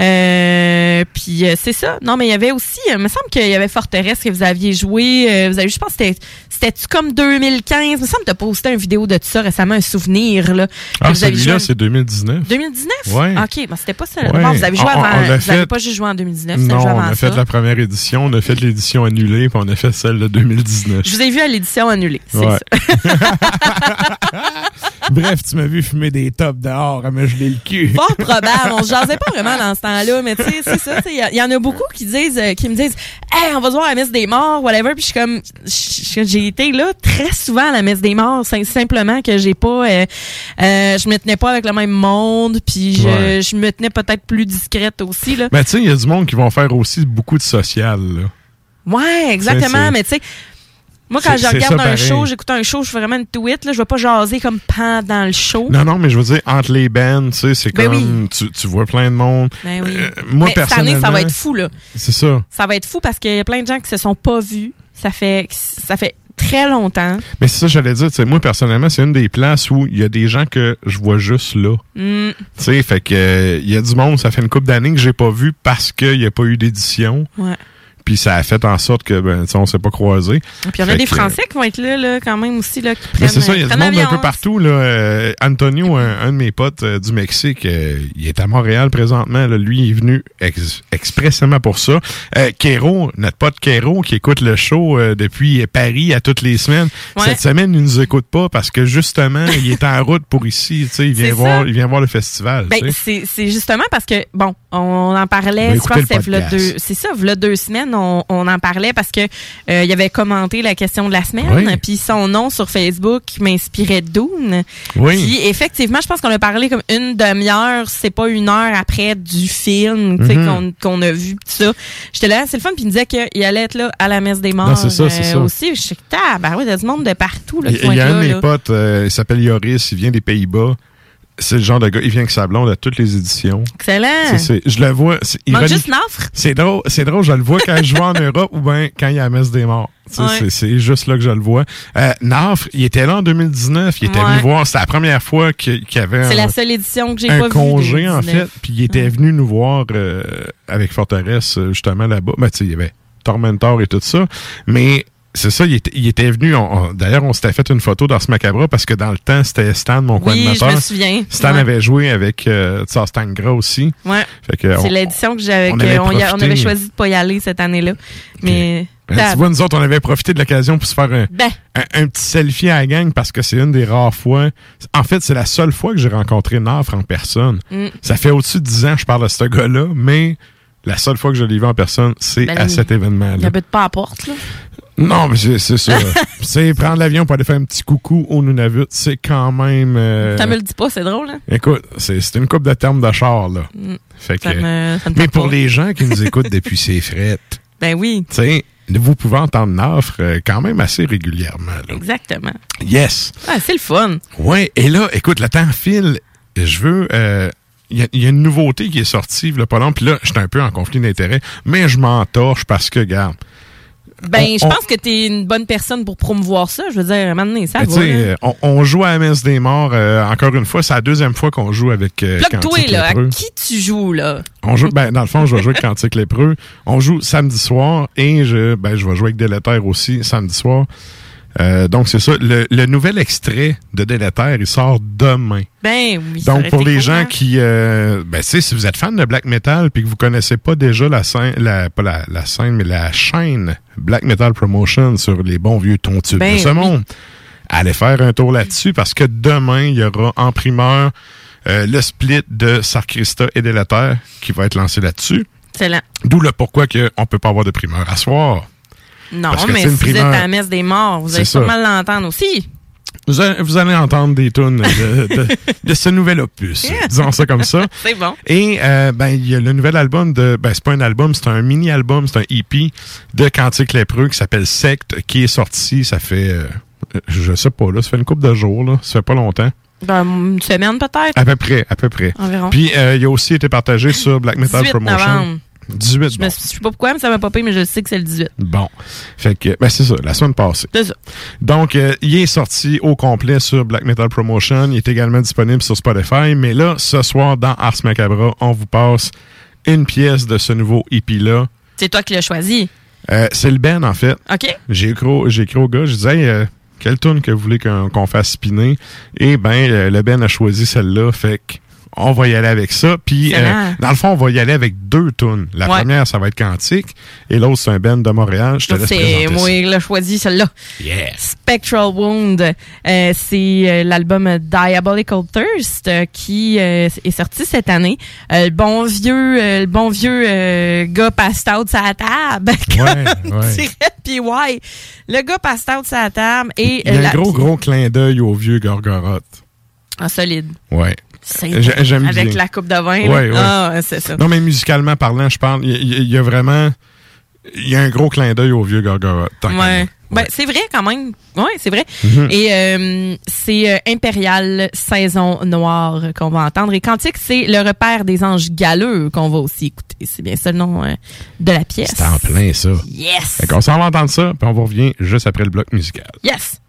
Euh, puis euh, c'est ça. Non, mais il y avait aussi, euh, il me semble qu'il y avait Forteresse que vous aviez joué. euh, vous avez, je pense que c'était, c'était-tu comme 2015? Il me semble que t'as posté une vidéo de ça récemment, un souvenir, là. Ah vous avez celui-là c'est 2019. 2019? Ouais. OK, ben c'était pas ça. Ouais. Bon, vous avez joué On- on avant. l'a vous avez fait- pas juste joué en 2019, vous avez Non, joué on a fait ça. la première édition, on a fait l'édition annulée, puis on a fait celle de 2019. Je vous ai vu à l'édition annulée. C'est Ouais. ça. Bref, tu m'as vu fumer des tops dehors à me geler le cul. Fort probable. On se jasait pas vraiment dans ce temps-là, mais tu sais, c'est ça. Il y en a beaucoup qui disent, euh, qui me disent, hey, on va se voir à la messe des morts, whatever. Puis je suis comme, j'ai été là très souvent à la messe des morts, sim- simplement que j'ai pas, euh, euh, je me tenais pas avec le même monde, puis je, Ouais. je me tenais peut-être plus discrète aussi là. Mais tu sais, il y a du monde qui vont faire aussi beaucoup de social là. Ouais, exactement. c'est- Mais tu sais, moi, quand je regarde ça, un pareil. show, j'écoute un show, je fais vraiment une tweet, là, je vais pas jaser comme pendant le show. Non, non, mais je veux dire, entre les bands, tu sais, c'est Ben comme, tu, tu vois plein de monde. Ben oui. Euh, moi, Mais cette année, ça personnellement, va être fou, là. C'est ça. Ça va être fou parce qu'il y a plein de gens qui se sont pas vus. Ça fait, ça fait très longtemps. Mais c'est ça, j'allais dire, moi, personnellement, c'est une des places où il y a des gens que je vois juste là. Mm. Tu sais, fait que, euh, il y a du monde, ça fait une couple d'années que j'ai pas vu parce qu'il n'y a pas eu d'édition. Ouais. Puis ça a fait en sorte que, ben, tu sais, on s'est pas croisés. Puis on a Fait des que, Français qui vont être là, là, quand même aussi, là, qui Ben, prennent, c'est ça, il y a du prennent monde un peu partout. Là. Euh, Antonio, un, un de mes potes euh, du Mexique, euh, il est à Montréal présentement. Là. Lui, il est venu ex- expressément pour ça. Euh, Kéro, notre pote Kéro, qui écoute le show euh, depuis Paris à toutes les semaines. Ouais. Cette semaine, il nous écoute pas parce que justement, il est en route pour ici. Tu sais, Il vient, ça. voir, il vient voir le festival. Ben, c'est c'est justement parce que, bon, on en parlait, Ben, je pense c'est ça, v'là deux semaines, on, on en parlait parce que euh, il avait commenté la question de la semaine, Oui. puis son nom sur Facebook m'inspirait Dune. Oui. Puis effectivement, je pense qu'on a parlé comme une demi-heure, c'est pas une heure après du film, Mhm. qu'on a vu pis tout ça. J'étais là, c'est le fun, puis il me disait qu'il allait être là à la messe des morts Non, c'est ça, c'est euh, ça. aussi. Je que bah oui, il y a du monde de partout là, Il y a un de mes là. potes, euh, il s'appelle Yoris, il vient des Pays-Bas. C'est le genre de gars, il vient avec sa blonde à toutes les éditions. Excellent. Je le vois. ironique. juste Nafre. C'est drôle, c'est drôle, je le vois quand je vais en Europe ou bien quand il y a la messe des morts. Ouais. c'est- C'est juste là que je le vois. Euh, Nafre, il était là en 2019, il était Ouais. venu voir, c'était la première fois qu'il y avait C'est un, la seule édition que j'ai pas congé en 2019. fait, puis il était venu nous voir euh, avec Forteresse euh, justement là-bas. Ben, tu sais, il y avait Tormentor et tout ça, mais c'est ça, il était, il était venu. on- D'ailleurs, on s'était fait une photo dans ce macabre parce que dans le temps, c'était Stan, mon Oui, coordinateur. je me souviens. Stan Ouais. avait joué avec euh, Stangra aussi. Ouais. C'est on- l'édition que j'avais, on avait on, y a- on profité. avait choisi de pas y aller cette année-là. Mais. Ben, tu vois, nous autres, on avait profité de l'occasion pour se faire un, Ben. un, un petit selfie à la gang parce que c'est une des rares fois. En fait, c'est la seule fois que j'ai rencontré Nafre en personne. Mm. Ça fait au-dessus de 10 ans que je parle de ce gars-là, mais la seule fois que je l'ai vu en personne, c'est Ben, à cet Il événement-là. habite pas à porte, là. Non, mais c'est c'est ça. c'est prendre l'avion pour aller faire un petit coucou au Nunavut, c'est quand même. euh, Ça me le dit pas, c'est drôle, hein? Écoute, c'est c'est une coupe de termes de char, là. Mm. Fait que, Ça me- ça me mais pour pas. les gens qui nous écoutent depuis ces frettes, Ben oui, tu sais, vous pouvez entendre Nafre euh, quand même assez régulièrement. Là. exactement. Yes. Ah, c'est le fun. Ouais, et là, écoute, le temps file. Je veux. euh, Il y, y a une nouveauté qui est sortie, là, pas long, puis là, j'étais un peu en conflit d'intérêts, mais je m'entorche parce que, regarde. Ben, On- je on- pense que t'es une bonne personne pour promouvoir ça. Je veux dire, donné, ça Ben, tu va. euh, on, on joue à la messe des morts, euh, encore une fois, c'est la deuxième fois qu'on joue avec euh, Plug-toi, Cantique là. À qui tu joues, là? On joue, ben, dans le fond, je vais jouer avec Cantique Lépreux. On joue samedi soir et je, ben, je vais jouer avec Délétère aussi samedi soir. Euh, donc, c'est ça. Le, le nouvel extrait de Délétère, il sort demain. Ben oui. Donc, pour les gens hein? qui, euh, ben, tu sais, si vous êtes fan de black metal puis que vous connaissez pas déjà la scène, la, pas la, la scène, mais la chaîne Black Metal Promotion sur les bons vieux tontubes Ben de ce oui. monde, allez faire un tour là-dessus parce que demain, il y aura en primeur euh, le split de Sarkrista et Délétère qui va être lancé là-dessus. Excellent. D'où le pourquoi que on peut pas avoir de primeur à soir. Non, que mais si vous êtes à la messe des morts, vous allez sûrement l'entendre aussi. Vous allez, vous allez entendre des tunes de, de, de ce nouvel opus, disons ça comme ça. C'est bon. Et euh, ben il y a le nouvel album de ben c'est pas un album, c'est un mini album, c'est un EP de Cantique lépreux qui s'appelle Secte qui est sorti, ça fait euh, je sais pas là, ça fait une couple de jours là, ça fait pas longtemps. Ben, une semaine peut-être. À peu près, à peu près. Environ. Puis euh, il a aussi été partagé sur Black Metal 18 Promotion. novembre. 18 Je bon. me suis- je sais pas pourquoi, mais ça m'a popé, mais je sais que c'est le 18. Bon. Fait que, ben c'est ça, la semaine passée. C'est ça. Donc, euh, il est sorti au complet sur Black Metal Promotion. Il est également disponible sur Spotify. Mais là, ce soir, dans Ars Macabra, on vous passe une pièce de ce nouveau EP-là. C'est toi qui l'as choisi. Euh, c'est le Ben, en fait. OK. J'ai écrit, j'ai écrit au gars, je disais, hey, euh, quelle tune que vous voulez qu'on qu'on fasse spinner? Et ben, euh, le Ben a choisi celle-là. Fait que on va y aller avec ça. Puis, euh, dans le fond, on va y aller avec deux tunes. La Ouais. première, ça va être Quantique. Et l'autre, c'est un Ben de Montréal. Je te laisse C'est présenter moi l'ai choisi, celle-là. Yeah. Spectral Wound. Euh, c'est euh, l'album Diabolical Thirst qui euh, est sorti cette année. Le bon vieux, le bon vieux gars passed out la table. Ouais, ouais. dirait P.Y. Le gars passed out la table et Il y a la- un gros, gros clin d'œil au vieux Gorgoroth. Ah, solide. Ouais. J'aime bien. Avec la coupe de vin. Ouais, ouais. Ah, ouais, c'est ça. Non, mais musicalement parlant, je parle, il y, a- il y a vraiment... Il y a un gros clin d'œil au vieux qu'à Ouais. Ben, c'est vrai quand même. Ouais, c'est vrai. Mhm. Et euh, c'est euh, Impérial Saison Noire qu'on va entendre. Et Cantique, c'est le repère des anges galeux qu'on va aussi écouter. C'est bien ça le nom euh, de la pièce. C'est en plein, ça. Yes! Fait qu'on s'en va entendre ça, puis on vous revient juste après le bloc musical. Yes!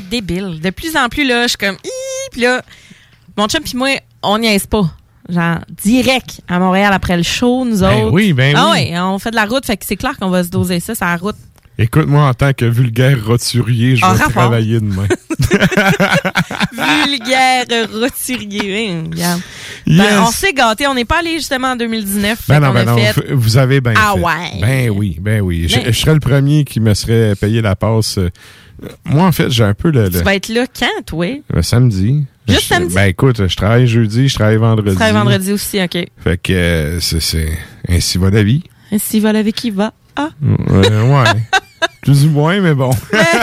Va être débile. De plus en plus, là, je suis comme, puis là, mon chum puis moi, on niaise pas. Genre, direct à Montréal après le show, nous Ben autres. oui, ben ah oui. ouais, on fait de la route, fait que c'est clair qu'on va se doser ça, c'est la route. Écoute, moi, en tant que vulgaire roturier, je En vais rapport. travailler demain. Vulgaire roturier. hein, regarde. Yes. Ben, on s'est gâtés. On n'est pas allé justement en 2019. Ben non, ben non, fait- vous avez bien Ah fait. ouais. Ben oui, ben oui. Je, Ben- je serais le premier qui me serait payé la passe. Moi, en fait, j'ai un peu le, le, Tu vas être là quand, toi? le samedi. Juste Je- samedi? Ben écoute, je travaille jeudi, je travaille vendredi. Tu travailles vendredi aussi, OK. Fait que euh, c'est- ainsi va la vie. S'il va avec qui va? Ah, Euh, ouais. Plus ou moins, mais bon.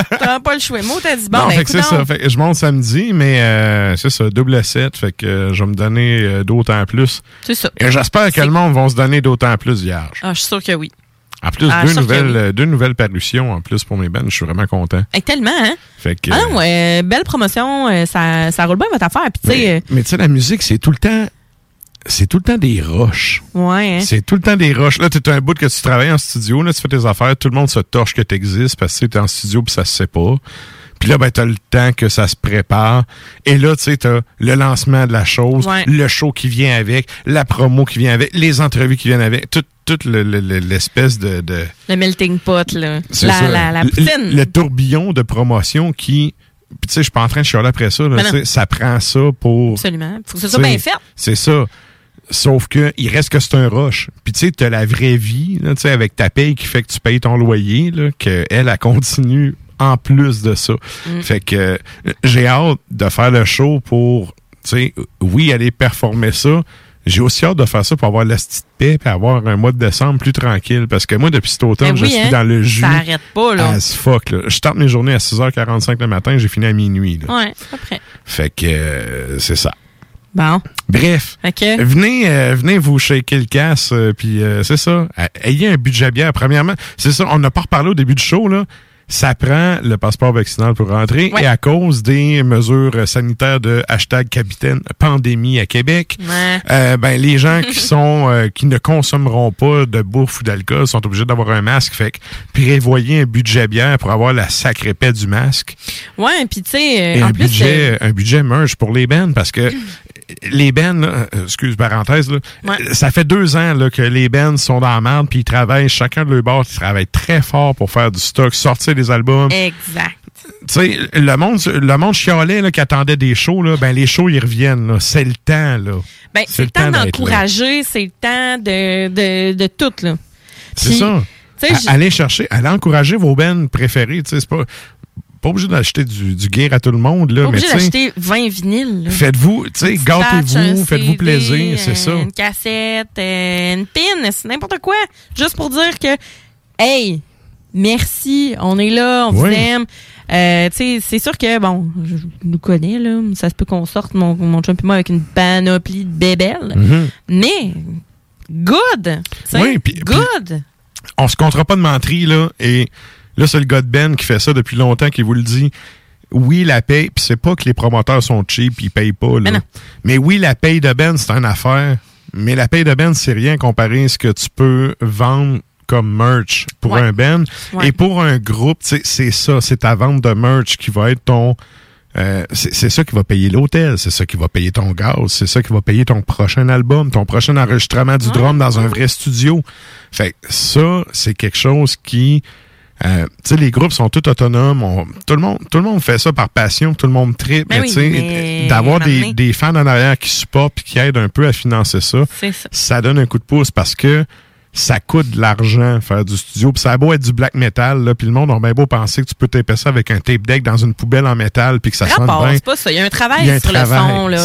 t'as pas le choix. Moi, t'as dit, bon, non, ben, fait que c'est ça. Fait que je monte samedi, mais euh, c'est ça, double 7. Fait que euh, je vais me donner euh, d'autant plus. C'est ça. Et j'espère que le monde va se donner d'autant plus vierge. Ah, je suis sûr que oui. En plus, Ah, deux, nouvelles, deux nouvelles parutions en plus pour mes bands. Je suis vraiment content. Hey, tellement, hein? Fait que, Ah non, euh, belle promotion. euh, ça, ça roule bien votre affaire. Puis, tu sais, euh, mais tu sais, la musique, c'est tout le temps. C'est tout le temps des roches. ouais, hein? C'est tout le temps des roches. Là, tu un bout que tu travailles en studio, là, tu fais tes affaires, tout le monde se torche que tu existes parce que tu es en studio puis ça se sait pas. Puis là, ben, t'as le temps que ça se prépare. Et là, tu sais, t'as le lancement de la chose, Ouais. le show qui vient avec, la promo qui vient avec, les entrevues qui viennent avec, toute tout le- le- le- l'espèce de, de Le melting pot, là. La, la, la Le- poutine. Le, tourbillon de promotion qui. Puis tu sais, je suis pas en train de chialer après ça. là, ça prend ça pour. Absolument. Faut que ce soit bien fait. C'est ça. Sauf que il reste que c'est un rush. Puis tu sais, t'as la vraie vie, là, tu sais, avec ta paye qui fait que tu payes ton loyer, là, que elle, elle continue en plus de ça. Mm. Fait que euh, j'ai hâte de faire le show pour, tu sais, oui, aller performer ça. J'ai aussi hâte de faire ça pour avoir la petite paix et avoir un mois de décembre plus tranquille. Parce que moi, depuis cet automne, Ben je suis hein? dans le jus. Ça arrête pas, là. As fuck, là. Je starte mes journées à 6h45 le matin, j'ai fini à minuit, là. Ouais, après. Fait que euh, c'est ça. Bon. Bref, OK. venez, euh, venez vous shaker le casse, euh, puis euh, c'est ça. A- Ayez un budget bière. Premièrement, c'est ça, on n'a pas reparlé au début du show, là. Ça prend le passeport vaccinal pour rentrer Ouais. et à cause des mesures sanitaires de hashtag capitaine pandémie à Québec, Ouais. euh, ben les gens qui sont euh, qui ne consommeront pas de bouffe ou d'alcool sont obligés d'avoir un masque. Fait que prévoyez un budget bière pour avoir la sacrée paix du masque Ouais, puis tu sais, euh, un plus, budget, un budget merge pour les bands parce que les euh, excuse parenthèse, là, Ouais. euh, ça fait deux ans là, que les bands sont dans la merde puis ils travaillent chacun de leur bord, ils travaillent très fort pour faire du stock, sortir des albums. exact. Tu sais, le monde, le monde chialait là, qui attendait des shows, là, ben les shows ils reviennent. C'est le temps là. Ben, c'est le temps d'encourager, c'est le temps de, de, de tout, là. C'est ça. Allez chercher, allez encourager vos bands préférés. Tu sais, c'est pas pas obligé d'acheter du, du gear à tout le monde là, Pas mais obligé d'acheter 20 vinyles. faites-vous, tu sais, gâtez-vous, faites-vous plaisir, c'est ça. Une cassette, euh, une pin, c'est n'importe quoi. Juste pour dire que, hey, merci, on est là, on vous aime. Euh, c'est sûr que, bon, je, je nous connais, là. Ça se peut qu'on sorte, mon, mon chum et moi, avec une panoplie de bébelles. Mhm. Mais, good! Oui, puis- good! on se comptera pas de menterie, là. Et là, c'est le gars de Ben qui fait ça depuis longtemps qui vous le dit. Oui, la paye, puis c'est pas que les promoteurs sont cheap, ils payent pas, là. Mais oui, la paye de Ben, c'est une affaire. Mais la paye de Ben, c'est rien comparé à ce que tu peux vendre comme merch pour Ouais. un Ben. Ouais. Et pour un groupe, c'est ça, c'est ta vente de merch qui va être ton... euh, c'est c'est ça qui va payer l'hôtel, c'est ça qui va payer ton gaz, c'est ça qui va payer ton prochain album, ton prochain enregistrement du drum dans un vrai studio. Fait que ça, c'est quelque chose qui... euh, tu sais, les groupes sont tous autonomes. on- tout, le monde, tout le monde fait ça par passion, tout le monde tripe. Ben mais oui, d'avoir des, des fans en arrière qui supportent et qui aident un peu à financer ça, ça. ça donne un coup de pouce parce que ça coûte de l'argent faire du studio. Puis ça a beau être du black metal, là, puis le monde a bien beau penser que tu peux taper ça avec un tape deck dans une poubelle en métal puis que ça sonne bien. pas ça. Il y a un travail a un sur travail, le son, là.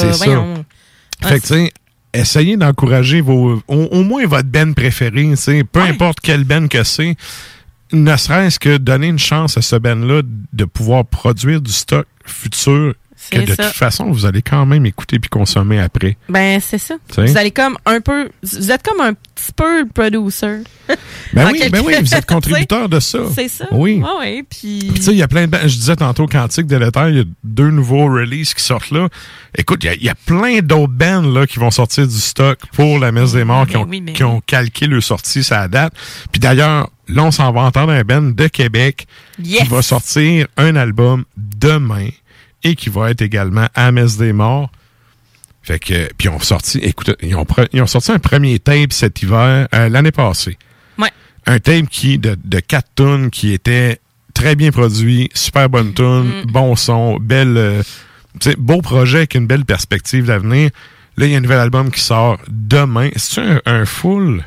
ça. Fait que, tu sais, essayez d'encourager vos, au, au moins votre band préféré, tu sais, peu importe quelle band que c'est, ne serait-ce que donner une chance à ce band-là de pouvoir produire du stock futur que de ça. toute façon, vous allez quand même écouter puis consommer après. Ben, c'est ça. T'sais? Vous allez comme un peu. Vous êtes comme un petit peu le producer. Ben En oui, ben oui, vous êtes contributeur de ça. C'est ça. Oui. Ah ouais, puis. Puis tu sais, il y a plein de. Je disais tantôt Quantique de l'éther, il y a deux nouveaux releases qui sortent là. Écoute, il y a- il y, a plein d'autres bands là qui vont sortir du stock pour la messe des morts, qui, Ben ont, oui, ben qui ont calqué leur sortie, ça date. Puis d'ailleurs, là, on s'en va entendre un band de Québec Yes! qui va sortir un album demain et qui va être également à Messe des Morts. Fait que, puis ils ont sorti, écoute, ils ont, pre- ils ont sorti un premier tape cet hiver, euh, l'année passée. Ouais. Un tape qui, de, de 4 tonnes qui était très bien produit, super bonne tune, bon son, belle, euh, beau projet avec une belle perspective d'avenir. Là, il y a un nouvel album qui sort demain. C'est un, un full?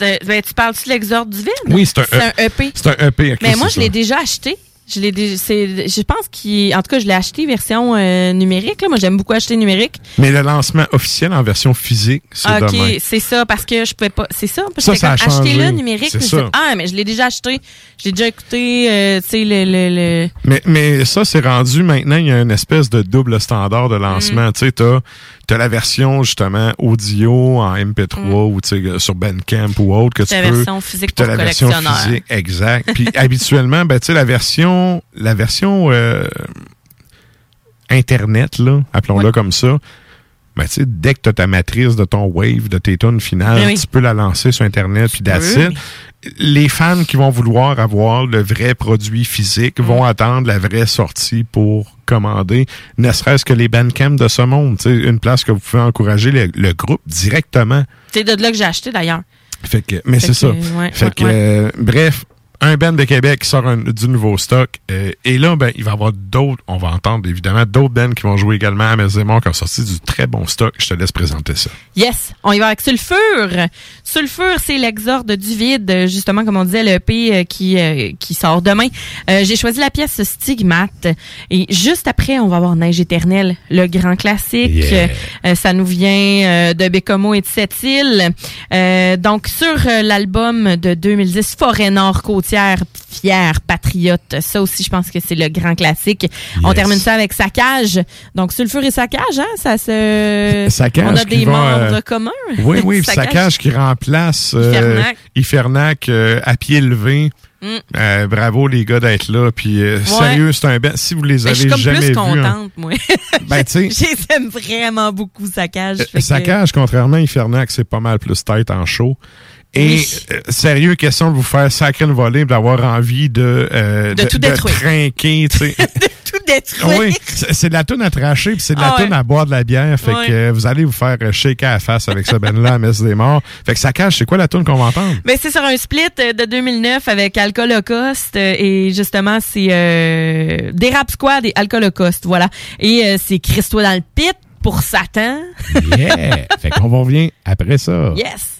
Ben, tu parles-tu de l'exorde du vide? Oui, c'est un, EP. C'est un EP. Mais moi, c'est je l'ai déjà acheté. Je l'ai je pense qu'il, en tout cas, je l'ai acheté version euh, numérique. Là. Moi, j'aime beaucoup acheter numérique. Mais le lancement officiel en version physique, c'est ok, c'est ça, parce que je pouvais pas. C'est ça, parce Ça, que ça acheter le numérique. Ça. Ah, mais je l'ai déjà acheté. J'ai déjà écouté, euh, tu sais, le, le, le- Mais, mais ça, c'est rendu maintenant, il y a une espèce de double standard de lancement. Mm. Tu sais, t'as, la version, justement, audio en MP3 ou, tu sais, sur Bandcamp ou autre que tu Mm. La peux. version physique pour la version physique, exact. Puis habituellement, ben, tu sais, la version, la version, euh, Internet, là, appelons-la comme ça, ben, tu sais, dès que tu as ta matrice de ton wave, de tes tunes finales, Ben oui. tu peux la lancer sur Internet, puis peux, it. Les fans qui vont vouloir avoir le vrai produit physique Mm. vont attendre la vraie sortie pour commander, ne serait-ce que les bandcamps de ce monde. une place que vous pouvez encourager le, le groupe directement. C'est de là que j'ai acheté d'ailleurs. Fait que, mais c'est ça. ouais, fait ouais, que, ouais. euh, bref, un band de Québec qui sort un- du nouveau stock. euh, et là, ben, il va y avoir d'autres, on va entendre évidemment d'autres bands qui vont jouer également à Mézémont qui ont sorti du très bon stock. Je te laisse présenter ça. Yes, on y va avec Sulfure. Sulfure, c'est l'exorde du vide, justement comme on disait, le EP euh, qui euh, qui sort demain. Euh, J'ai choisi la pièce Stigmate et juste après, on va avoir Neige éternelle, le grand classique. Yeah. Euh, ça nous vient euh, de Bécomo et de Sept-Îles. Euh, donc sur l'album de 2010, Forêt Nord fière patriote. Ça aussi, je pense que c'est le grand classique. On termine ça avec Saccage. Donc Sulfure et Saccage, hein, ça se Saccage on a qui des va, membres euh, communs. Oui, oui, Saccage qui remplace euh, Ifernac. Euh, à pied levé. Mm. Euh, bravo les gars d'être là. Puis euh, Ouais. sérieux, c'est un band. Si vous les Ben, avez je suis comme jamais plus vus, hein. contente, moi. Ben, tu sais, Je les aime vraiment beaucoup, Saccage. que- Saccage, contrairement à Ifernac, c'est pas mal plus tête en show. Et Oui. euh, sérieux, question de vous faire sacrer une volée, d'avoir envie de, euh, De tout détruire. trinquer, tu sais. Tout détruire. oui, c'est de la toune à tracher, puis c'est de la Ah ouais. toune à boire de la bière. Fait Ouais. que euh, vous allez vous faire euh, shaker à la face avec ce ben-là à Messe des Morts. Fait que Saccage, c'est quoi la toune qu'on va entendre? Ben, c'est sur un split de 2009 avec Alcoholocaust euh, et justement c'est euh, des Rap Squad et Alcoholocaust, voilà. Et euh, c'est Christo dans le pit pour Satan. Yeah! fait qu'on va revient après ça. Yes.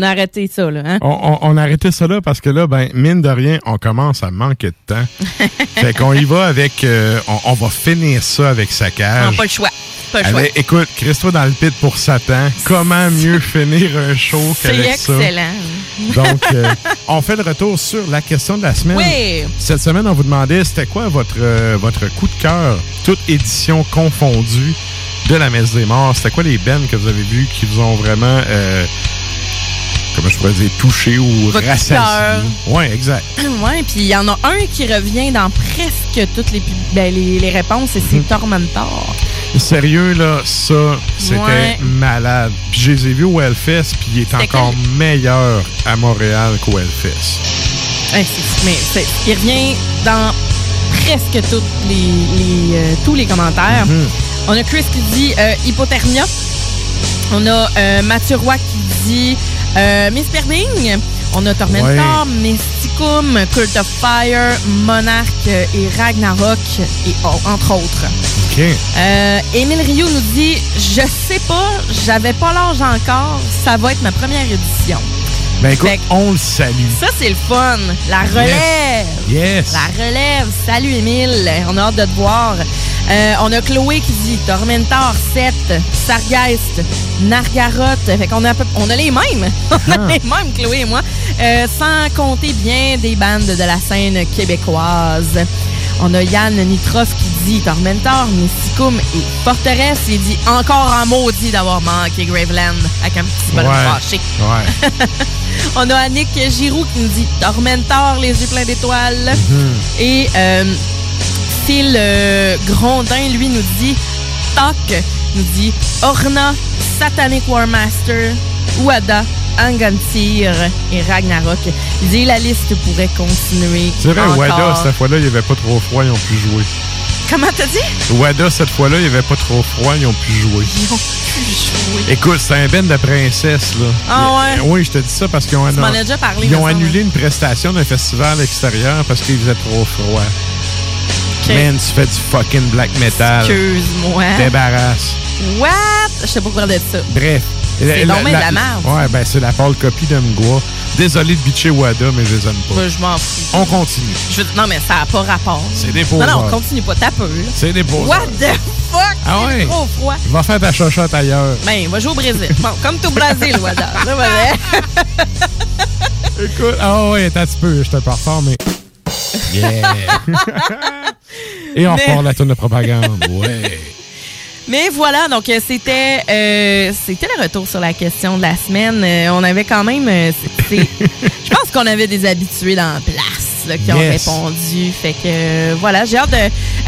On a arrêté ça, là. Hein? On, on- on a arrêté ça là parce que là, ben, mine de rien, on commence à manquer de temps. fait qu'on y va avec. euh, on, on va finir ça avec sa Non, cage. pas le choix. Pas le choix. Écoute, Christo dans le pit pour Satan. Comment mieux finir un show C'est qu'avec ça? excellent. Donc, euh, on fait le retour sur la question de la semaine. Oui. Cette semaine, on vous demandait c'était quoi votre, euh, votre coup de cœur, toute édition confondue de la Messe des Morts? C'était quoi les bands que vous avez vus qui vous ont vraiment, euh, comment je pourrais dire, touché ou rassasié? Oui, exact. Ouais, puis il y en a un qui revient dans presque toutes les, ben, les, les réponses et c'est Mhm. Tormentor. Sérieux, là, ça, c'était Ouais. malade. Puis je les ai vus au Hellfest, puis il est encore meilleur à Montréal qu'au Hellfest. Ouais, c'est- mais il revient dans presque toutes les, les, euh, tous les commentaires. Mhm. On a Chris qui dit euh, hypothermia. On a euh, Mathieu Roy qui dit euh, Miss Perbing. On a Tormentor, Mysticum, Cult of Fire, Monarch euh, et Ragnarok, et oh, entre autres. OK. Euh, Émile Rio nous dit Je sais pas, j'avais pas l'âge encore, ça va être ma première édition. Ben écoute, Fait que- on le salue. Ça, c'est le fun. La relève. Yes. La relève. Salut, Émile. On a hâte de te voir. Euh, on a Chloé qui dit Tormentor 7, Sargeist, Nargaroth. Fait qu'on a, on a les mêmes. on a Ah. les mêmes, Chloé et moi. Euh, sans compter bien des bandes de la scène québécoise. On a Yann Nitroff qui dit Tormentor, Mysticum et Forteresse. Il dit encore en maudit d'avoir manqué Graveland avec un petit bonhomme fâché. Ouais. On a Annick Giroux qui nous dit Tormentor, les yeux pleins d'étoiles. Et euh, Phil euh, Grondin, lui, nous dit Toc, nous dit Orna, Satanic Warmaster, Wada, Angantyr et Ragnarok. Il dit la liste pourrait continuer. C'est vrai. Wada, cette fois-là, il n'y avait pas trop froid, ils ont pu jouer. Comment t'as dit? Wada, cette fois-là, il n'y avait pas trop froid, ils ont pu jouer. Ils ont pu jouer. Écoute, c'est un band de princesse, là. Ah ouais? Oui, je te dis ça parce qu'ils ont, déjà parlé, ils ont annulé une prestation d'un festival extérieur parce qu'il faisait trop froid. Ok. Man, tu fais du fucking black metal. Excuse-moi. Débarrasse. What? Je sais pas quoi de ça. Bref. C'est La- la- de la merde. Ouais, ben c'est la pâle copie de Mgwa. Désolé de bitcher Wada, mais je les aime pas. Moi, je m'en fous. On continue. Je veux- Non, mais ça n'a pas rapport. C'est des Non, non, poseurs. continue pas. T'as peu, là. C'est des poseurs. What the fuck? Ah C'est ouais? trop froid. Va faire ta chochotte ailleurs. Ben, va jouer au Brésil. Bon, comme tout au Brésil, Wada. Va bien. Écoute, ah ouais, attends un petit peu, je te parle mais. Yeah! Et on Mais- la tourne de propagande. Ouais. Mais voilà, donc euh, c'était euh, c'était le retour sur la question de la semaine. Euh, on avait quand même, euh, je pense qu'on avait des habitués dans la place là, qui ont Yes. répondu. Fait que euh, voilà, j'ai hâte de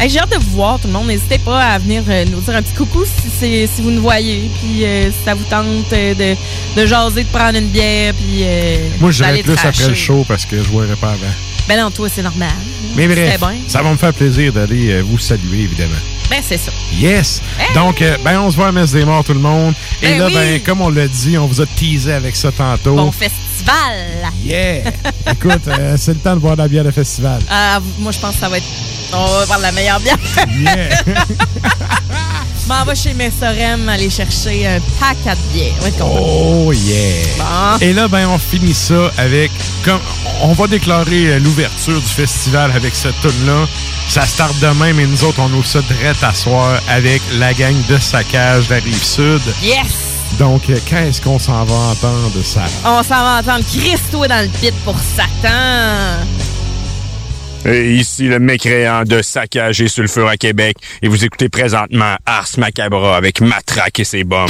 hey, j'ai hâte de vous voir tout le monde. N'hésitez pas à venir euh, nous dire un petit coucou si c'est si vous nous voyez, puis euh, si ça vous tente euh, de, de jaser, de prendre une bière, puis euh, Moi, dirais plus tracher. après le show parce que je verrai pas avant. Ben non, toi c'est normal. Mais bref, bien. ça va me faire plaisir d'aller euh, vous saluer, évidemment. Ben c'est ça. Yes! Donc, euh, ben, on se voit à Messe des Morts, tout le monde. Et Ben là, oui. ben, comme on l'a dit, on vous a teasé avec ça tantôt. Bon festival. Yeah! Écoute, euh, c'est le temps de boire de la bière de festival. Ah, moi, je pense que ça va être. On va avoir la meilleure bière. Yeah! M'en vais chez Messorem aller chercher un pack à de bière. On va être content. Oh yeah! Bon. Et là, ben, on finit ça avec. Comme, on va déclarer euh, l'ouverture du festival avec cette tune-là. Ça start demain, mais nous autres, on ouvre ça direct à soir avec la gang de saccage de la rive sud. Yes! Donc, euh, qu'est-ce qu'on s'en va entendre, ça? On s'en va entendre Christo dans le pit pour Satan. Et ici le mécréant de saccage et sulfure à Québec. Et vous écoutez présentement Ars Macabra avec Matraque et ses bombes.